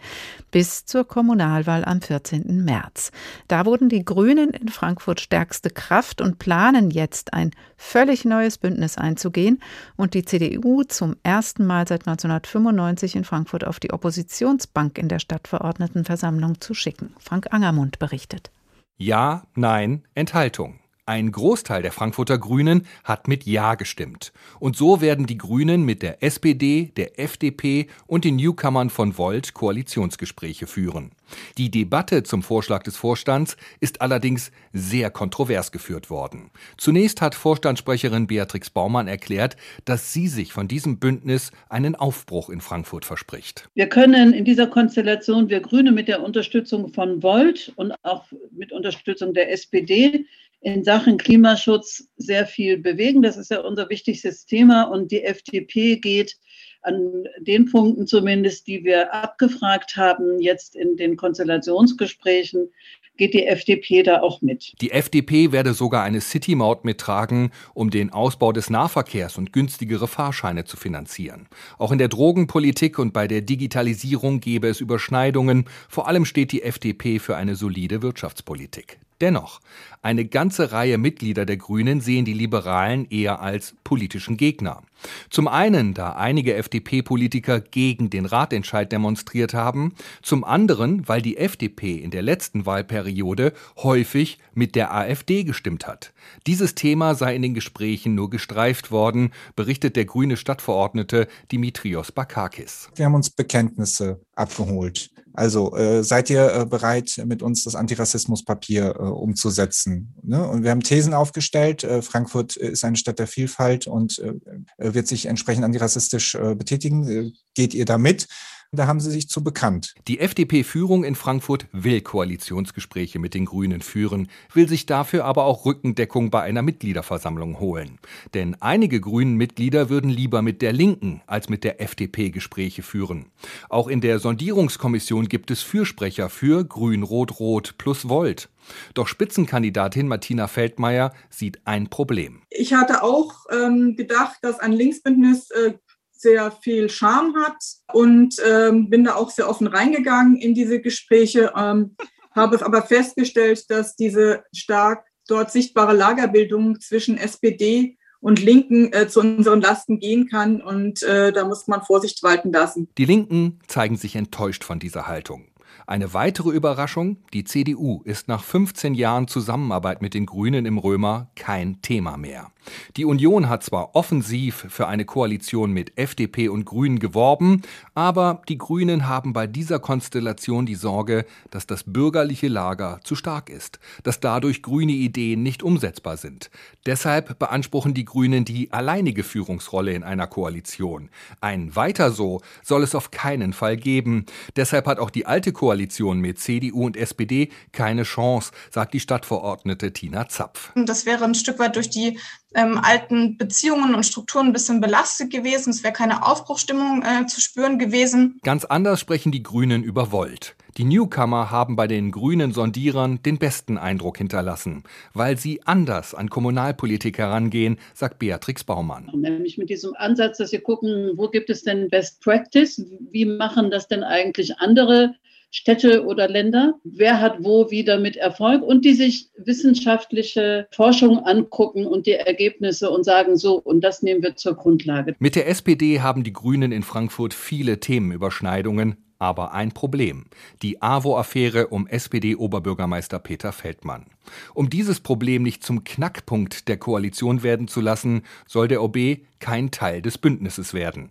Bis zur Kommunalwahl am 14. März. Da wurden die Grünen in Frankfurt stärkste Kraft und planen jetzt ein völlig neues Bündnis einzugehen und die CDU zum ersten Mal seit 1995 in Frankfurt auf die Oppositionsbank in der Stadtverordnetenversammlung zu schicken. Frank Angermund berichtet. Ja, nein, Enthaltung. Ein Großteil der Frankfurter Grünen hat mit Ja gestimmt. Und so werden die Grünen mit der SPD, der FDP und den Newcomern von Volt Koalitionsgespräche führen. Die Debatte zum Vorschlag des Vorstands ist allerdings sehr kontrovers geführt worden. Zunächst hat Vorstandssprecherin Beatrix Baumann erklärt, dass sie sich von diesem Bündnis einen Aufbruch in Frankfurt verspricht. Wir können in dieser Konstellation, wir Grüne mit der Unterstützung von Volt und auch mit Unterstützung der SPD, in Sachen Klimaschutz sehr viel bewegen. Das ist ja unser wichtigstes Thema. Und die FDP geht an den Punkten zumindest, die wir abgefragt haben, jetzt in den Konstellationsgesprächen, geht die FDP da auch mit. Die FDP werde sogar eine City-Maut mittragen, um den Ausbau des Nahverkehrs und günstigere Fahrscheine zu finanzieren. Auch in der Drogenpolitik und bei der Digitalisierung gäbe es Überschneidungen. Vor allem steht die FDP für eine solide Wirtschaftspolitik. Dennoch, eine ganze Reihe Mitglieder der Grünen sehen die Liberalen eher als politischen Gegner. Zum einen, da einige FDP-Politiker gegen den Ratentscheid demonstriert haben, zum anderen, weil die FDP in der letzten Wahlperiode häufig mit der AfD gestimmt hat. Dieses Thema sei in den Gesprächen nur gestreift worden, berichtet der grüne Stadtverordnete Dimitrios Bakakis. Wir haben uns Bekenntnisse abgeholt. Also äh, seid ihr äh, bereit, mit uns das Antirassismuspapier äh, umzusetzen? Ne? Und wir haben Thesen aufgestellt. Äh, Frankfurt ist eine Stadt der Vielfalt und äh, wird sich entsprechend antirassistisch äh, betätigen. geht ihr da mit? Da haben sie sich zu bekannt. Die FDP-Führung in Frankfurt will Koalitionsgespräche mit den Grünen führen, will sich dafür aber auch Rückendeckung bei einer Mitgliederversammlung holen. Denn einige Grünen-Mitglieder würden lieber mit der Linken als mit der FDP Gespräche führen. Auch in der Sondierungskommission gibt es Fürsprecher für Grün-Rot-Rot plus Volt. Doch Spitzenkandidatin Martina Feldmayer sieht ein Problem. Ich hatte auch ähm, gedacht, dass ein Linksbündnis äh, sehr viel Charme hat und ähm, bin da auch sehr offen reingegangen in diese Gespräche, ähm, habe aber festgestellt, dass diese stark dort sichtbare Lagerbildung zwischen SPD und Linken äh, zu unseren Lasten gehen kann. Und äh, da muss man Vorsicht walten lassen. Die Linken zeigen sich enttäuscht von dieser Haltung. Eine weitere Überraschung, die CDU ist nach 15 Jahren Zusammenarbeit mit den Grünen im Römer kein Thema mehr. Die Union hat zwar offensiv für eine Koalition mit FDP und Grünen geworben, aber die Grünen haben bei dieser Konstellation die Sorge, dass das bürgerliche Lager zu stark ist, dass dadurch grüne Ideen nicht umsetzbar sind. Deshalb beanspruchen die Grünen die alleinige Führungsrolle in einer Koalition. Ein Weiter so soll es auf keinen Fall geben. Deshalb hat auch die alte Koalition mit CDU und SPD keine Chance, sagt die Stadtverordnete Tina Zapf. Das wäre ein Stück weit durch die ähm, alten Beziehungen und Strukturen ein bisschen belastet gewesen. Es wäre keine Aufbruchstimmung äh, zu spüren gewesen. Ganz anders sprechen die Grünen über Volt. Die Newcomer haben bei den grünen Sondierern den besten Eindruck hinterlassen, weil sie anders an Kommunalpolitik herangehen, sagt Beatrix Baumann. Nämlich mit diesem Ansatz, dass wir gucken, wo gibt es denn Best Practice? Wie machen das denn eigentlich andere Städte oder Länder, wer hat wo wie damit Erfolg und die sich wissenschaftliche Forschung angucken und die Ergebnisse und sagen so, und das nehmen wir zur Grundlage. Mit der SPD haben die Grünen in Frankfurt viele Themenüberschneidungen, aber ein Problem. Die AWO-Affäre um SPD-Oberbürgermeister Peter Feldmann. Um dieses Problem nicht zum Knackpunkt der Koalition werden zu lassen, soll der OB kein Teil des Bündnisses werden.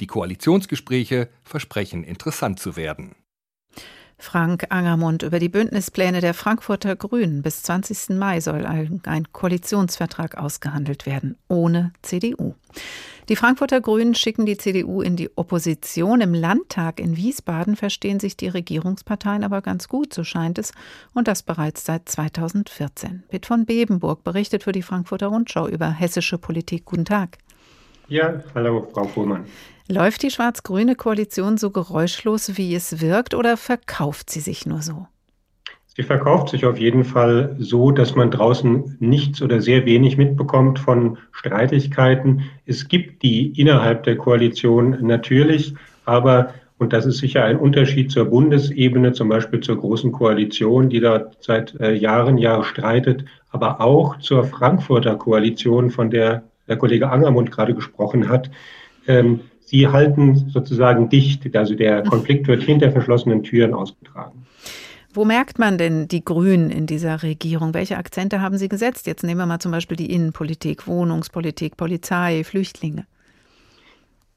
Die Koalitionsgespräche versprechen interessant zu werden. Frank Angermund über die Bündnispläne der Frankfurter Grünen. Bis 20. Mai soll ein Koalitionsvertrag ausgehandelt werden, ohne CDU. Die Frankfurter Grünen schicken die CDU in die Opposition. Im Landtag in Wiesbaden verstehen sich die Regierungsparteien aber ganz gut, so scheint es, und das bereits seit 2014. Pitt von Bebenburg berichtet für die Frankfurter Rundschau über hessische Politik. Guten Tag. Ja, hallo, Frau Fuhrmann. Läuft die schwarz-grüne Koalition so geräuschlos, wie es wirkt, oder verkauft sie sich nur so? Sie verkauft sich auf jeden Fall so, dass man draußen nichts oder sehr wenig mitbekommt von Streitigkeiten. Es gibt die innerhalb der Koalition natürlich, aber und das ist sicher ein Unterschied zur Bundesebene, zum Beispiel zur Großen Koalition, die da seit äh, Jahren, Jahren streitet, aber auch zur Frankfurter Koalition, von der der Kollege Angermund gerade gesprochen hat. Ähm, sie halten sozusagen dicht, also der Konflikt wird hinter verschlossenen Türen ausgetragen. Wo merkt man denn die Grünen in dieser Regierung? Welche Akzente haben sie gesetzt? Jetzt nehmen wir mal zum Beispiel die Innenpolitik, Wohnungspolitik, Polizei, Flüchtlinge.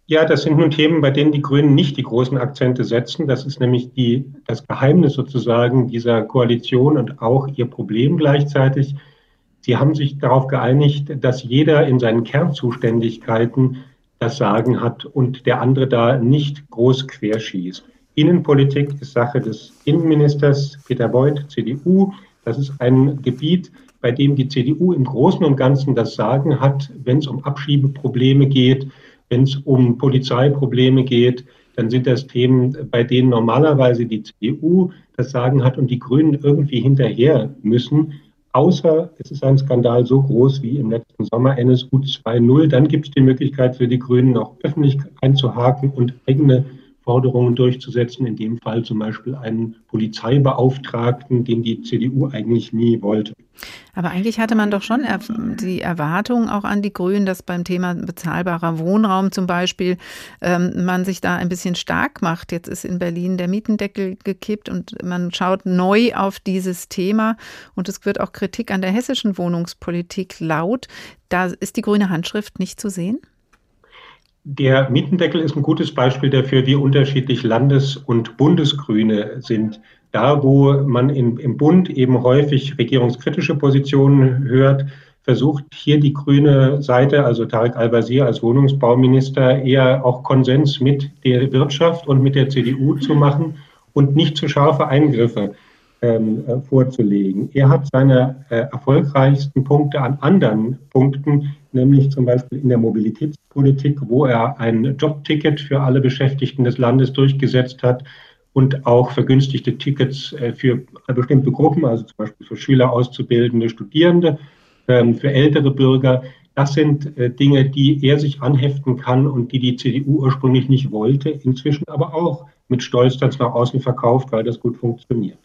Ja, das sind nun Themen, bei denen die Grünen nicht die großen Akzente setzen. Das ist nämlich die, das Geheimnis sozusagen dieser Koalition und auch ihr Problem gleichzeitig. Sie haben sich darauf geeinigt, dass jeder in seinen Kernzuständigkeiten das Sagen hat und der andere da nicht groß querschießt. Innenpolitik ist Sache des Innenministers Peter Beuth, CDU. Das ist ein Gebiet, bei dem die CDU im Großen und Ganzen das Sagen hat, wenn es um Abschiebeprobleme geht, wenn es um Polizeiprobleme geht, dann sind das Themen, bei denen normalerweise die CDU das Sagen hat und die Grünen irgendwie hinterher müssen. Außer es ist ein Skandal so groß wie im letzten Sommer NSU 2.0, dann gibt es die Möglichkeit für die Grünen auch öffentlich einzuhaken und eigene Forderungen durchzusetzen, in dem Fall zum Beispiel einen Polizeibeauftragten, den die CDU eigentlich nie wollte. Aber eigentlich hatte man doch schon die Erwartung auch an die Grünen, dass beim Thema bezahlbarer Wohnraum zum Beispiel ähm, man sich da ein bisschen stark macht. Jetzt ist in Berlin der Mietendeckel gekippt und man schaut neu auf dieses Thema und es wird auch Kritik an der hessischen Wohnungspolitik laut. Da ist die grüne Handschrift nicht zu sehen? Der Mietendeckel ist ein gutes Beispiel dafür, wie unterschiedlich Landes- und Bundesgrüne sind. Da, wo man in, im Bund eben häufig regierungskritische Positionen hört, versucht hier die grüne Seite, also Tarek Al-Wazir als Wohnungsbauminister, eher auch Konsens mit der Wirtschaft und mit der CDU zu machen und nicht zu scharfe Eingriffe ähm, äh, vorzulegen. Er hat seine äh, erfolgreichsten Punkte an anderen Punkten, nämlich zum Beispiel in der Mobilitätspolitik, wo er ein Jobticket für alle Beschäftigten des Landes durchgesetzt hat und auch vergünstigte Tickets äh, für bestimmte Gruppen, also zum Beispiel für Schüler, Auszubildende, Studierende, ähm, für ältere Bürger. Das sind äh, Dinge, die er sich anheften kann und die die CDU ursprünglich nicht wollte, inzwischen aber auch mit Stolz das nach außen verkauft, weil das gut funktioniert.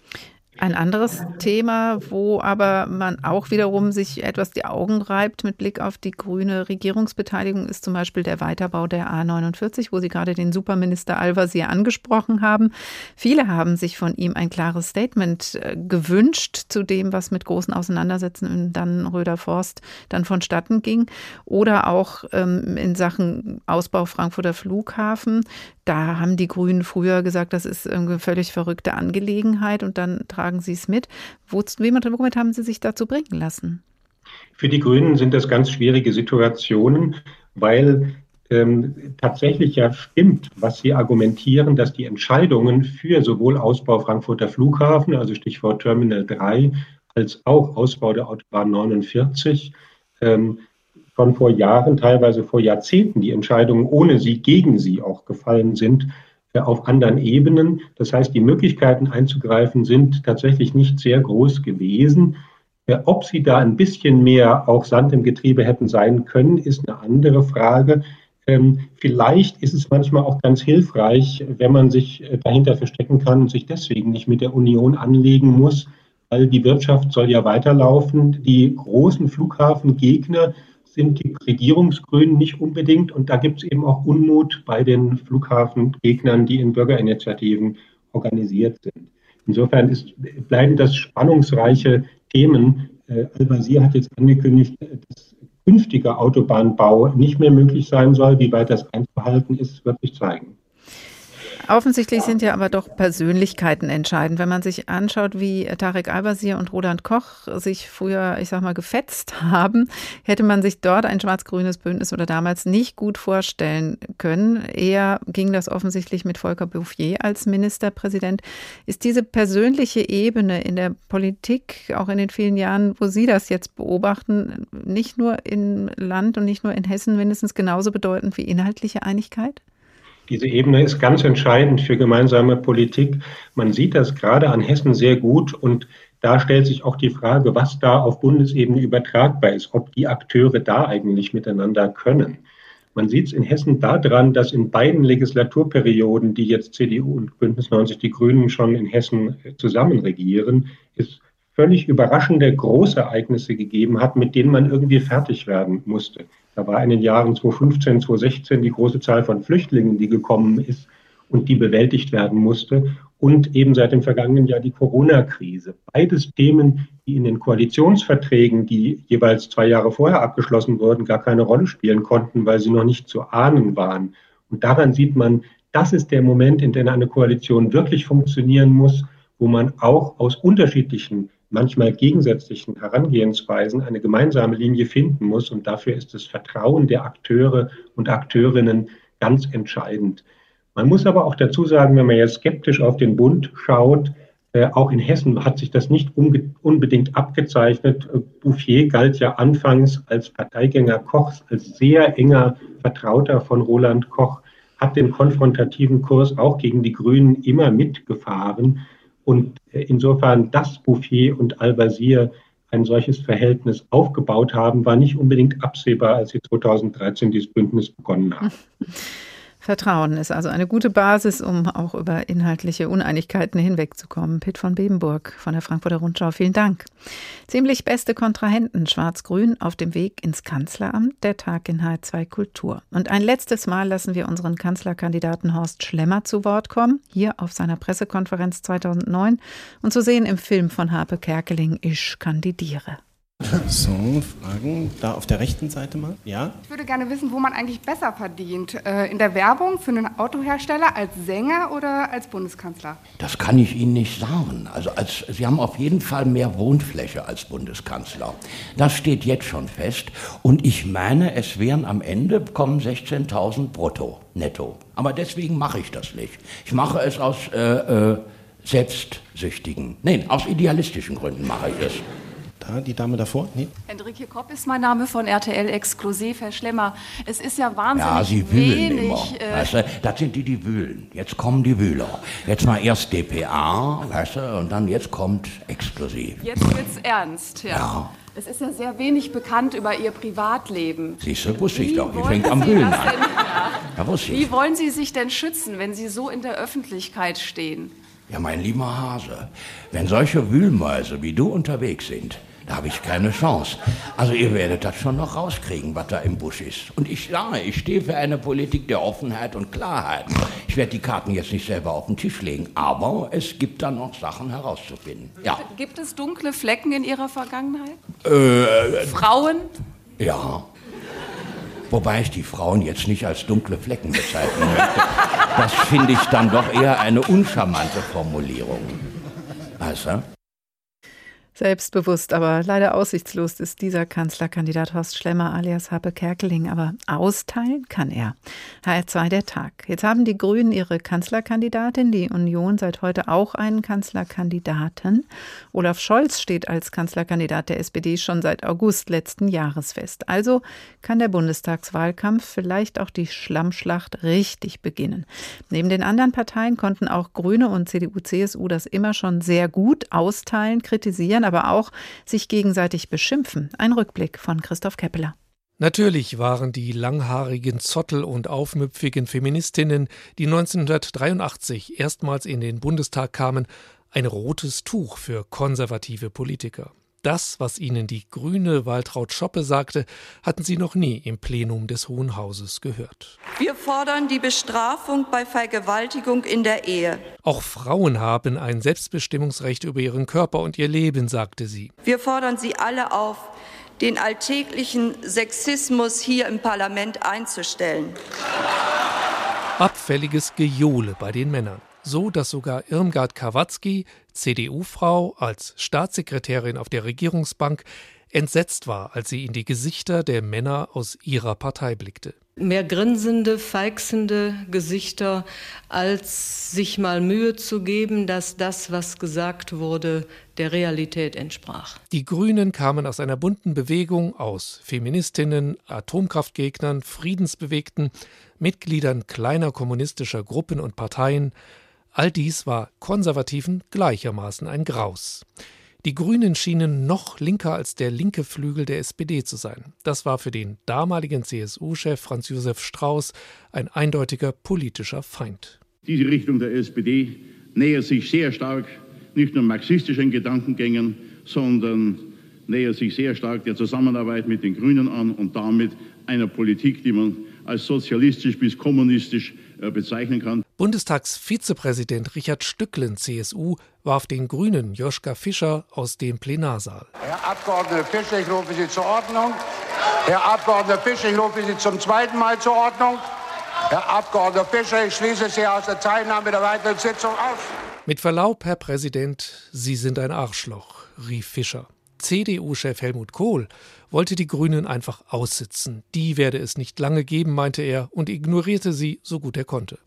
Ein anderes Thema, wo aber man auch wiederum sich etwas die Augen reibt mit Blick auf die grüne Regierungsbeteiligung, ist zum Beispiel der Weiterbau der A49, wo Sie gerade den Superminister Al-Wazir angesprochen haben. Viele haben sich von ihm ein klares Statement äh, gewünscht zu dem, was mit großen Auseinandersetzungen in Dannenröder Forst dann vonstatten ging. Oder auch ähm, in Sachen Ausbau Frankfurter Flughafen. Da haben die Grünen früher gesagt, das ist eine völlig verrückte Angelegenheit und dann tragen sie es mit. Womit haben Sie sich dazu bringen lassen? Für die Grünen sind das ganz schwierige Situationen, weil ähm, tatsächlich ja stimmt, was sie argumentieren, dass die Entscheidungen für sowohl Ausbau Frankfurter Flughafen, also Stichwort Terminal 3, als auch Ausbau der Autobahn 49 ähm, schon vor Jahren, teilweise vor Jahrzehnten die Entscheidungen ohne sie, gegen sie auch gefallen sind, äh, auf anderen Ebenen. Das heißt, die Möglichkeiten einzugreifen sind tatsächlich nicht sehr groß gewesen. Äh, ob sie da ein bisschen mehr auch Sand im Getriebe hätten sein können, ist eine andere Frage. Ähm, vielleicht ist es manchmal auch ganz hilfreich, wenn man sich äh, dahinter verstecken kann und sich deswegen nicht mit der Union anlegen muss, weil die Wirtschaft soll ja weiterlaufen. Die großen Flughafengegner sind die Regierungsgrünen nicht unbedingt. Und da gibt es eben auch Unmut bei den Flughafengegnern, die in Bürgerinitiativen organisiert sind. Insofern ist, bleiben das spannungsreiche Themen. Äh, Al-Wazir hat jetzt angekündigt, dass künftiger Autobahnbau nicht mehr möglich sein soll. Wie weit das einzuhalten ist, wird sich zeigen. Offensichtlich sind ja aber doch Persönlichkeiten entscheidend. Wenn man sich anschaut, wie Tarek Al-Wazir und Roland Koch sich früher, ich sag mal, gefetzt haben, hätte man sich dort ein schwarz-grünes Bündnis oder damals nicht gut vorstellen können. Eher ging das offensichtlich mit Volker Bouffier als Ministerpräsident. Ist diese persönliche Ebene in der Politik, auch in den vielen Jahren, wo Sie das jetzt beobachten, nicht nur im Land und nicht nur in Hessen mindestens genauso bedeutend wie inhaltliche Einigkeit? Diese Ebene ist ganz entscheidend für gemeinsame Politik. Man sieht das gerade an Hessen sehr gut und da stellt sich auch die Frage, was da auf Bundesebene übertragbar ist, ob die Akteure da eigentlich miteinander können. Man sieht es in Hessen daran, dass in beiden Legislaturperioden, die jetzt CDU und Bündnis 90 Die Grünen schon in Hessen zusammen regieren, es völlig überraschende Großereignisse gegeben hat, mit denen man irgendwie fertig werden musste. Da war in den Jahren 2015, 2016 die große Zahl von Flüchtlingen, die gekommen ist und die bewältigt werden musste. Und eben seit dem vergangenen Jahr die Corona-Krise. Beides Themen, die in den Koalitionsverträgen, die jeweils zwei Jahre vorher abgeschlossen wurden, gar keine Rolle spielen konnten, weil sie noch nicht zu ahnen waren. Und daran sieht man, das ist der Moment, in dem eine Koalition wirklich funktionieren muss, wo man auch aus unterschiedlichen manchmal gegensätzlichen Herangehensweisen eine gemeinsame Linie finden muss. Und dafür ist das Vertrauen der Akteure und Akteurinnen ganz entscheidend. Man muss aber auch dazu sagen, wenn man jetzt skeptisch auf den Bund schaut, äh, auch in Hessen hat sich das nicht unbedingt abgezeichnet. Bouffier galt ja anfangs als Parteigänger Kochs, als sehr enger Vertrauter von Roland Koch, hat den konfrontativen Kurs auch gegen die Grünen immer mitgefahren. Und äh, insofern, dass Bouffier und Al-Wazir ein solches Verhältnis aufgebaut haben, war nicht unbedingt absehbar, als sie 2013 dieses Bündnis begonnen haben. Vertrauen ist also eine gute Basis, um auch über inhaltliche Uneinigkeiten hinwegzukommen. Pitt von Bebenburg von der Frankfurter Rundschau, vielen Dank. Ziemlich beste Kontrahenten, Schwarz-Grün auf dem Weg ins Kanzleramt, der Tag in H2 Kultur. Und ein letztes Mal lassen wir unseren Kanzlerkandidaten Horst Schlemmer zu Wort kommen, hier auf seiner Pressekonferenz 2009 und zu sehen im Film von Harpe Kerkeling, Ich kandidiere. So, Fragen. Da auf der rechten Seite mal. Ja? Ich würde gerne wissen, wo man eigentlich besser verdient. Äh, in der Werbung für einen Autohersteller, als Sänger oder als Bundeskanzler? Das kann ich Ihnen nicht sagen. Also als, Sie haben auf jeden Fall mehr Wohnfläche als Bundeskanzler. Das steht jetzt schon fest. Und ich meine, es wären am Ende kommen 16.000 brutto, netto. Aber deswegen mache ich das nicht. Ich mache es aus äh, äh, selbstsüchtigen, nein, aus idealistischen Gründen mache ich es. Da, die Dame davor? Nee. Henrike Kopp ist mein Name von RTL Exklusiv, Herr Schlemmer. Es ist ja wahnsinnig Ja, Sie wühlen wenig. immer. Äh, weißt du, das sind die, die wühlen. Jetzt kommen die Wühler. Jetzt mal erst DPA, weißt du, und dann jetzt kommt Exklusiv. jetzt wird's ernst, ja. Ja. Es ist ja sehr wenig bekannt über Ihr Privatleben. Siehst du, wusste ich doch. Die fängt am Wühlen an. denn- ja. Ja, wusste ich. Wie wollen Sie sich denn schützen, wenn Sie so in der Öffentlichkeit stehen? Ja, mein lieber Hase, wenn solche Wühlmäuse wie du unterwegs sind, da habe ich keine Chance. Also ihr werdet das schon noch rauskriegen, was da im Busch ist. Und ich sage, ich stehe für eine Politik der Offenheit und Klarheit. Ich werde die Karten jetzt nicht selber auf den Tisch legen, aber es gibt da noch Sachen herauszufinden. Ja. Gibt es dunkle Flecken in Ihrer Vergangenheit? Äh, Frauen? ja. Wobei ich die Frauen jetzt nicht als dunkle Flecken bezeichnen möchte. Das finde ich dann doch eher eine uncharmante Formulierung. Weißt du? Selbstbewusst, aber leider aussichtslos ist dieser Kanzlerkandidat Horst Schlemmer alias Happe Kerkeling. Aber austeilen kann er. HR2 der Tag. Jetzt haben die Grünen ihre Kanzlerkandidatin, die Union seit heute auch einen Kanzlerkandidaten. Olaf Scholz steht als Kanzlerkandidat der SPD schon seit August letzten Jahres fest. Also kann der Bundestagswahlkampf vielleicht auch die Schlammschlacht richtig beginnen. Neben den anderen Parteien konnten auch Grüne und CDU, CSU das immer schon sehr gut austeilen, kritisieren, aber auch sich gegenseitig beschimpfen. Ein Rückblick von Christoph Keppeler. Natürlich waren die langhaarigen Zottel und aufmüpfigen Feministinnen, die 1983 erstmals in den Bundestag kamen, ein rotes Tuch für konservative Politiker. Das, was ihnen die grüne Waltraud Schoppe sagte, hatten sie noch nie im Plenum des Hohen Hauses gehört. Wir fordern die Bestrafung bei Vergewaltigung in der Ehe. Auch Frauen haben ein Selbstbestimmungsrecht über ihren Körper und ihr Leben, sagte sie. Wir fordern Sie alle auf, den alltäglichen Sexismus hier im Parlament einzustellen. Abfälliges Gejohle bei den Männern. So, dass sogar Irmgard Kawatzki, CDU-Frau, als Staatssekretärin auf der Regierungsbank entsetzt war, als sie in die Gesichter der Männer aus ihrer Partei blickte. Mehr grinsende, feixende Gesichter, als sich mal Mühe zu geben, dass das, was gesagt wurde, der Realität entsprach. Die Grünen kamen aus einer bunten Bewegung aus Feministinnen, Atomkraftgegnern, Friedensbewegten, Mitgliedern kleiner kommunistischer Gruppen und Parteien. All dies war Konservativen gleichermaßen ein Graus. Die Grünen schienen noch linker als der linke Flügel der SPD zu sein. Das war für den damaligen CSU-Chef Franz Josef Strauß ein eindeutiger politischer Feind. Diese Richtung der SPD nähert sich sehr stark nicht nur marxistischen Gedankengängen, sondern nähert sich sehr stark der Zusammenarbeit mit den Grünen an und damit einer Politik, die man als sozialistisch bis kommunistisch äh, bezeichnen kann. Bundestagsvizepräsident Richard Stücklen, CSU, warf den Grünen Joschka Fischer aus dem Plenarsaal. Herr Abgeordneter Fischer, ich rufe Sie zur Ordnung. Herr Abgeordneter Fischer, ich rufe Sie zum zweiten Mal zur Ordnung. Herr Abgeordneter Fischer, ich schließe Sie aus der Teilnahme der weiteren Sitzung aus. Mit Verlaub, Herr Präsident, Sie sind ein Arschloch, rief Fischer. CDU-Chef Helmut Kohl wollte die Grünen einfach aussitzen. Die werde es nicht lange geben, meinte er und ignorierte sie so gut er konnte.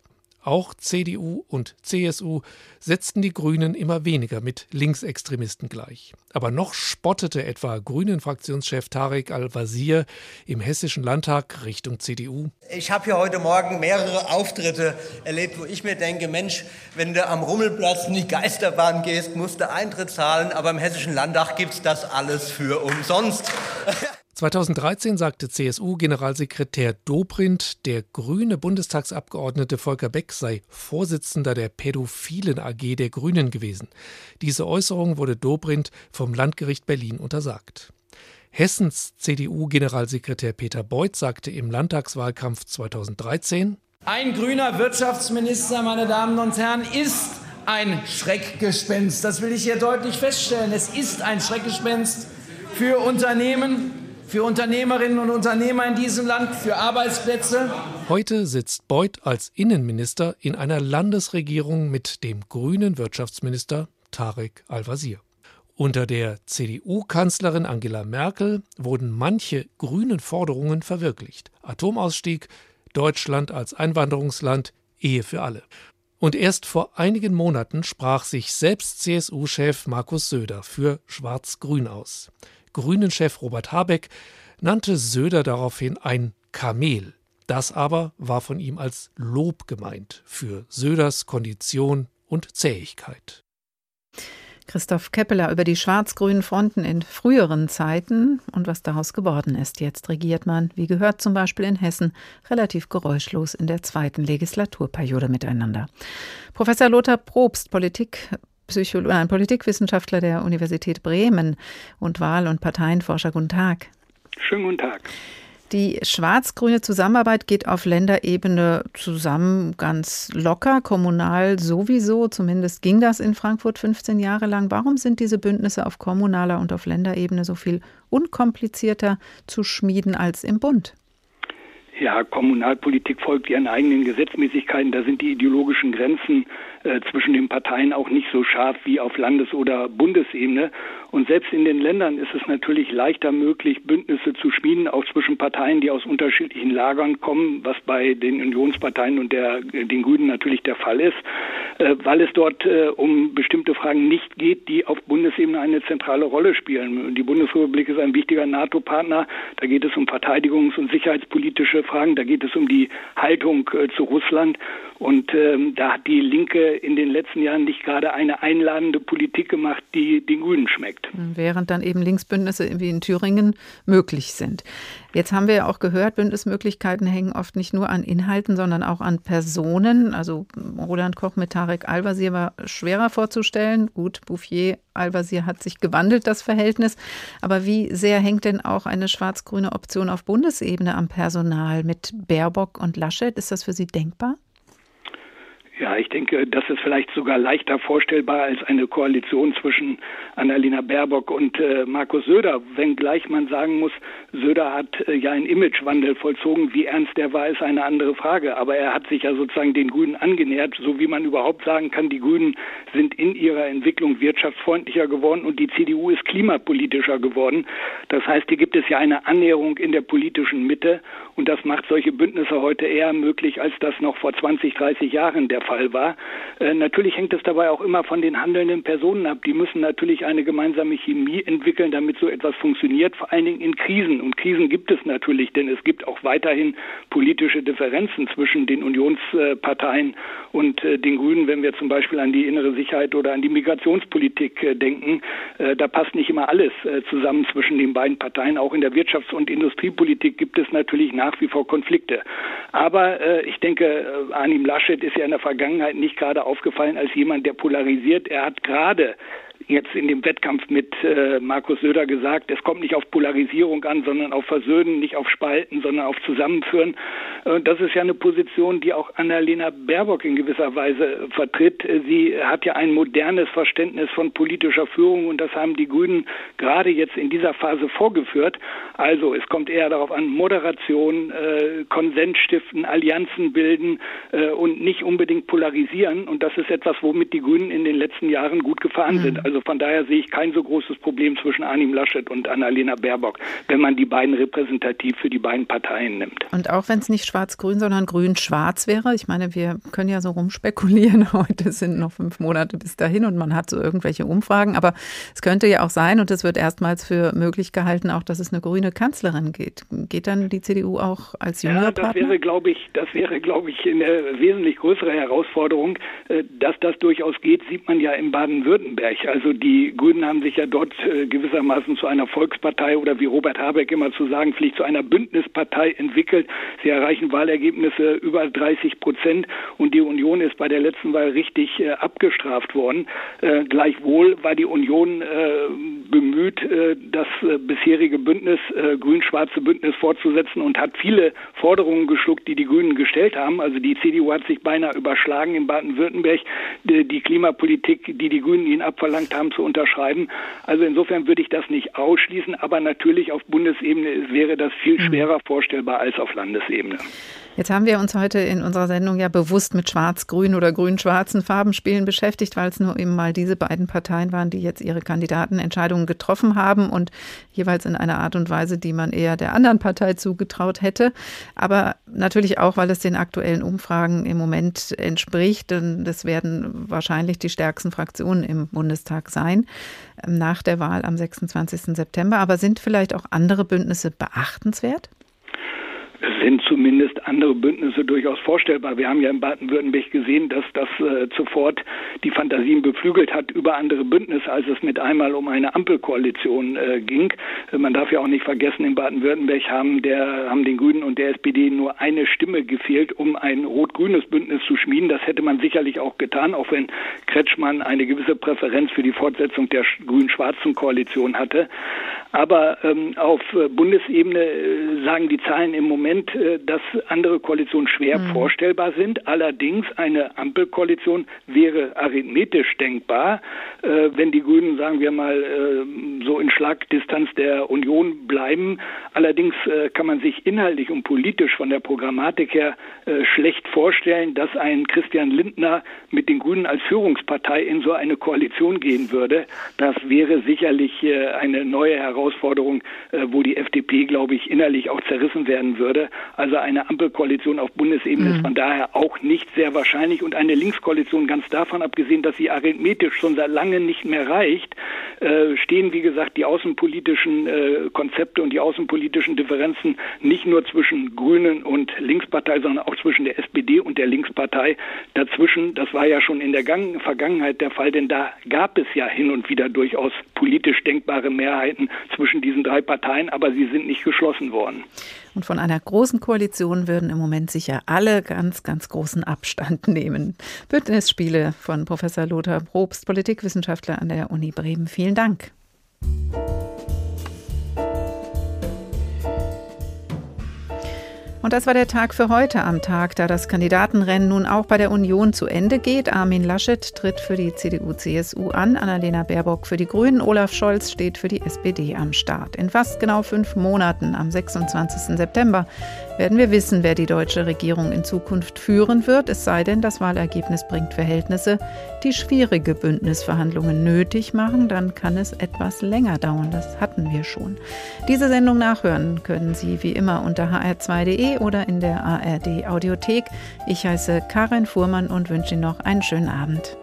Auch CDU und CSU setzten die Grünen immer weniger mit Linksextremisten gleich. Aber noch spottete etwa Grünen-Fraktionschef Tarek Al-Wazir im Hessischen Landtag Richtung CDU. Ich habe hier heute Morgen mehrere Auftritte erlebt, wo ich mir denke, Mensch, wenn du am Rummelplatz in die Geisterbahn gehst, musst du Eintritt zahlen, aber im Hessischen Landtag gibt es das alles für umsonst. 2013 sagte CSU-Generalsekretär Dobrindt, der grüne Bundestagsabgeordnete Volker Beck sei Vorsitzender der Pädophilen AG der Grünen gewesen. Diese Äußerung wurde Dobrindt vom Landgericht Berlin untersagt. Hessens CDU-Generalsekretär Peter Beuth sagte im Landtagswahlkampf 2013 Ein grüner Wirtschaftsminister, meine Damen und Herren, ist ein Schreckgespenst. Das will ich hier deutlich feststellen. Es ist ein Schreckgespenst für Unternehmen, für Unternehmerinnen und Unternehmer in diesem Land, für Arbeitsplätze. Heute sitzt Beuth als Innenminister in einer Landesregierung mit dem grünen Wirtschaftsminister Tarek Al-Wazir. Unter der CDU-Kanzlerin Angela Merkel wurden manche grünen Forderungen verwirklicht. Atomausstieg, Deutschland als Einwanderungsland, Ehe für alle. Und erst vor einigen Monaten sprach sich selbst CSU-Chef Markus Söder für Schwarz-Grün aus. Grünen-Chef Robert Habeck nannte Söder daraufhin ein Kamel. Das aber war von ihm als Lob gemeint für Söders Kondition und Zähigkeit. Christoph Keppeler über die schwarz-grünen Fronten in früheren Zeiten und was daraus geworden ist. Jetzt regiert man, wie gehört zum Beispiel in Hessen, relativ geräuschlos in der zweiten Legislaturperiode miteinander. Professor Lothar Probst, Politik, Psycholo ein Politikwissenschaftler der Universität Bremen und Wahl- und Parteienforscher. Guten Tag. Schönen guten Tag. Die schwarz-grüne Zusammenarbeit geht auf Länderebene zusammen ganz locker, kommunal sowieso. Zumindest ging das in Frankfurt 15 Jahre lang. Warum sind diese Bündnisse auf kommunaler und auf Länderebene so viel unkomplizierter zu schmieden als im Bund? Ja, Kommunalpolitik folgt ihren eigenen Gesetzmäßigkeiten. Da sind die ideologischen Grenzen äh, zwischen den Parteien auch nicht so scharf wie auf Landes- oder Bundesebene. Und selbst in den Ländern ist es natürlich leichter möglich, Bündnisse zu schmieden, auch zwischen Parteien, die aus unterschiedlichen Lagern kommen, was bei den Unionsparteien und der, den Grünen natürlich der Fall ist, äh, weil es dort äh, um bestimmte Fragen nicht geht, die auf Bundesebene eine zentrale Rolle spielen. Die Bundesrepublik ist ein wichtiger NATO-Partner. Da geht es um verteidigungs- und sicherheitspolitische Fragen. Da geht es um die Haltung äh, zu Russland. Und ähm, da hat die Linke in den letzten Jahren nicht gerade eine einladende Politik gemacht, die den Grünen schmeckt. Während dann eben Linksbündnisse wie in Thüringen möglich sind. Jetzt haben wir ja auch gehört, Bündnismöglichkeiten hängen oft nicht nur an Inhalten, sondern auch an Personen. Also Roland Koch mit Tarek Al-Wazir war schwerer vorzustellen. Gut, Bouffier, Al-Wazir hat sich gewandelt, das Verhältnis. Aber wie sehr hängt denn auch eine schwarz-grüne Option auf Bundesebene am Personal mit Baerbock und Laschet? Ist das für Sie denkbar? Ja, ich denke, das ist vielleicht sogar leichter vorstellbar als eine Koalition zwischen Annalena Baerbock und äh, Markus Söder, wenngleich man sagen muss, Söder hat äh, ja einen Imagewandel vollzogen. Wie ernst der war, ist eine andere Frage. Aber er hat sich ja sozusagen den Grünen angenähert, so wie man überhaupt sagen kann, die Grünen sind in ihrer Entwicklung wirtschaftsfreundlicher geworden und die CDU ist klimapolitischer geworden. Das heißt, hier gibt es ja eine Annäherung in der politischen Mitte und das macht solche Bündnisse heute eher möglich, als das noch vor 20, 30 Jahren der Fall Fall war. Äh, natürlich hängt es dabei auch immer von den handelnden Personen ab. Die müssen natürlich eine gemeinsame Chemie entwickeln, damit so etwas funktioniert, vor allen Dingen in Krisen. Und Krisen gibt es natürlich, denn es gibt auch weiterhin politische Differenzen zwischen den Unionsparteien und äh, den Grünen, wenn wir zum Beispiel an die innere Sicherheit oder an die Migrationspolitik äh, denken. Äh, da passt nicht immer alles zusammen zwischen den beiden Parteien. Auch in der Wirtschafts- und Industriepolitik gibt es natürlich nach wie vor Konflikte. Aber ich denke, Arnim Laschet ist ja in der Vergangenheit nicht gerade aufgefallen als jemand, der polarisiert. Er hat gerade jetzt in dem Wettkampf mit äh, Markus Söder gesagt, es kommt nicht auf Polarisierung an, sondern auf Versöhnen, nicht auf Spalten, sondern auf Zusammenführen. Äh, das ist ja eine Position, die auch Annalena Baerbock in gewisser Weise vertritt. Sie hat ja ein modernes Verständnis von politischer Führung und das haben die Grünen gerade jetzt in dieser Phase vorgeführt. Also es kommt eher darauf an, Moderation, äh, Konsens stiften, Allianzen bilden äh, und nicht unbedingt polarisieren. Und das ist etwas, womit die Grünen in den letzten Jahren gut gefahren mhm. sind. Also von daher sehe ich kein so großes Problem zwischen Arnim Laschet und Annalena Baerbock, wenn man die beiden repräsentativ für die beiden Parteien nimmt. Und auch wenn es nicht schwarz-grün, sondern grün-schwarz wäre, ich meine, wir können ja so rumspekulieren, heute sind noch fünf Monate bis dahin und man hat so irgendwelche Umfragen, aber es könnte ja auch sein und es wird erstmals für möglich gehalten, auch dass es eine grüne Kanzlerin geht. Geht dann die CDU auch als jüngerer ja, das wäre, glaube ich, das wäre, glaube ich, eine wesentlich größere Herausforderung. Äh, dass das durchaus geht, sieht man ja in Baden-Württemberg. Also also die Grünen haben sich ja dort äh, gewissermaßen zu einer Volkspartei oder wie Robert Habeck immer zu sagen pflegt, zu einer Bündnispartei entwickelt. Sie erreichen Wahlergebnisse über 30 Prozent und die Union ist bei der letzten Wahl richtig äh, abgestraft worden. Äh, gleichwohl war die Union äh, bemüht, äh, das äh, bisherige Bündnis, grün-schwarze Bündnis fortzusetzen und hat viele Forderungen geschluckt, die die Grünen gestellt haben. Also die CDU hat sich beinahe überschlagen in Baden-Württemberg. Die, Klimapolitik, die die Grünen ihnen abverlangt verlangt haben, zu unterschreiben. Also insofern würde ich das nicht ausschließen, aber natürlich auf Bundesebene wäre das viel mhm. schwerer vorstellbar als auf Landesebene. Jetzt haben wir uns heute in unserer Sendung ja bewusst mit schwarz-grün oder grün-schwarzen Farbenspielen beschäftigt, weil es nur eben mal diese beiden Parteien waren, die jetzt ihre Kandidatenentscheidungen getroffen haben und jeweils in einer Art und Weise, die man eher der anderen Partei zugetraut hätte. Aber natürlich auch, weil es den aktuellen Umfragen im Moment entspricht. Denn das werden wahrscheinlich die stärksten Fraktionen im Bundestag sein ähm, nach der Wahl am 26. September. Aber sind vielleicht auch andere Bündnisse beachtenswert? Sind zumindest andere Bündnisse durchaus vorstellbar. Wir haben ja in Baden-Württemberg gesehen, dass das äh, sofort die Fantasien beflügelt hat über andere Bündnisse, als es mit einmal um eine Ampelkoalition äh, ging. Man darf ja auch nicht vergessen, in Baden-Württemberg haben, der, haben den Grünen und der SPD nur eine Stimme gefehlt, um ein rot-grünes Bündnis zu schmieden. Das hätte man sicherlich auch getan, auch wenn Kretschmann eine gewisse Präferenz für die Fortsetzung der grün-schwarzen Koalition hatte. Aber ähm, auf äh, Bundesebene äh, sagen die Zahlen im Moment, äh, dass andere Koalitionen schwer mhm. vorstellbar sind. Allerdings eine Ampelkoalition wäre arithmetisch denkbar, äh, wenn die Grünen, sagen wir mal, äh, so in Schlagdistanz der Union bleiben. Allerdings kann man sich inhaltlich und politisch von der Programmatik her schlecht vorstellen, dass ein Christian Lindner mit den Grünen als Führungspartei in so eine Koalition gehen würde. Das wäre sicherlich eine neue Herausforderung, wo die FDP, glaube ich, innerlich auch zerrissen werden würde. Also eine Ampelkoalition auf Bundesebene mhm. ist von daher auch nicht sehr wahrscheinlich und eine Linkskoalition ganz davon abgesehen, dass sie arithmetisch schon seit langem nicht mehr reicht, äh, stehen wie gesagt die außenpolitischen äh, Konzepte und die außenpolitischen Differenzen nicht nur zwischen Grünen und Linkspartei, sondern auch zwischen der SPD und der Linkspartei. Dazwischen, das war ja schon in der Gang Vergangenheit der Fall, denn da gab es ja hin und wieder durchaus politisch denkbare Mehrheiten zwischen diesen drei Parteien, aber sie sind nicht geschlossen worden. Und von einer großen Koalition würden im Moment sicher alle ganz, ganz großen Abstand nehmen. Bündnisspiele von Professor Lothar Probst, Politikwissenschaftler an der Uni Bremen. Vielen Dank. Und das war der Tag für heute am Tag, da das Kandidatenrennen nun auch bei der Union zu Ende geht. Armin Laschet tritt für die CDU-CSU an, Annalena Baerbock für die Grünen, Olaf Scholz steht für die SPD am Start. In fast genau fünf Monaten, am 26. September, werden wir wissen, wer die deutsche Regierung in Zukunft führen wird, es sei denn, das Wahlergebnis bringt Verhältnisse, die schwierige Bündnisverhandlungen nötig machen, dann kann es etwas länger dauern. Das hatten wir schon. Diese Sendung nachhören können Sie wie immer unter hr2.de oder in der ARD Audiothek. Ich heiße Karin Fuhrmann und wünsche Ihnen noch einen schönen Abend.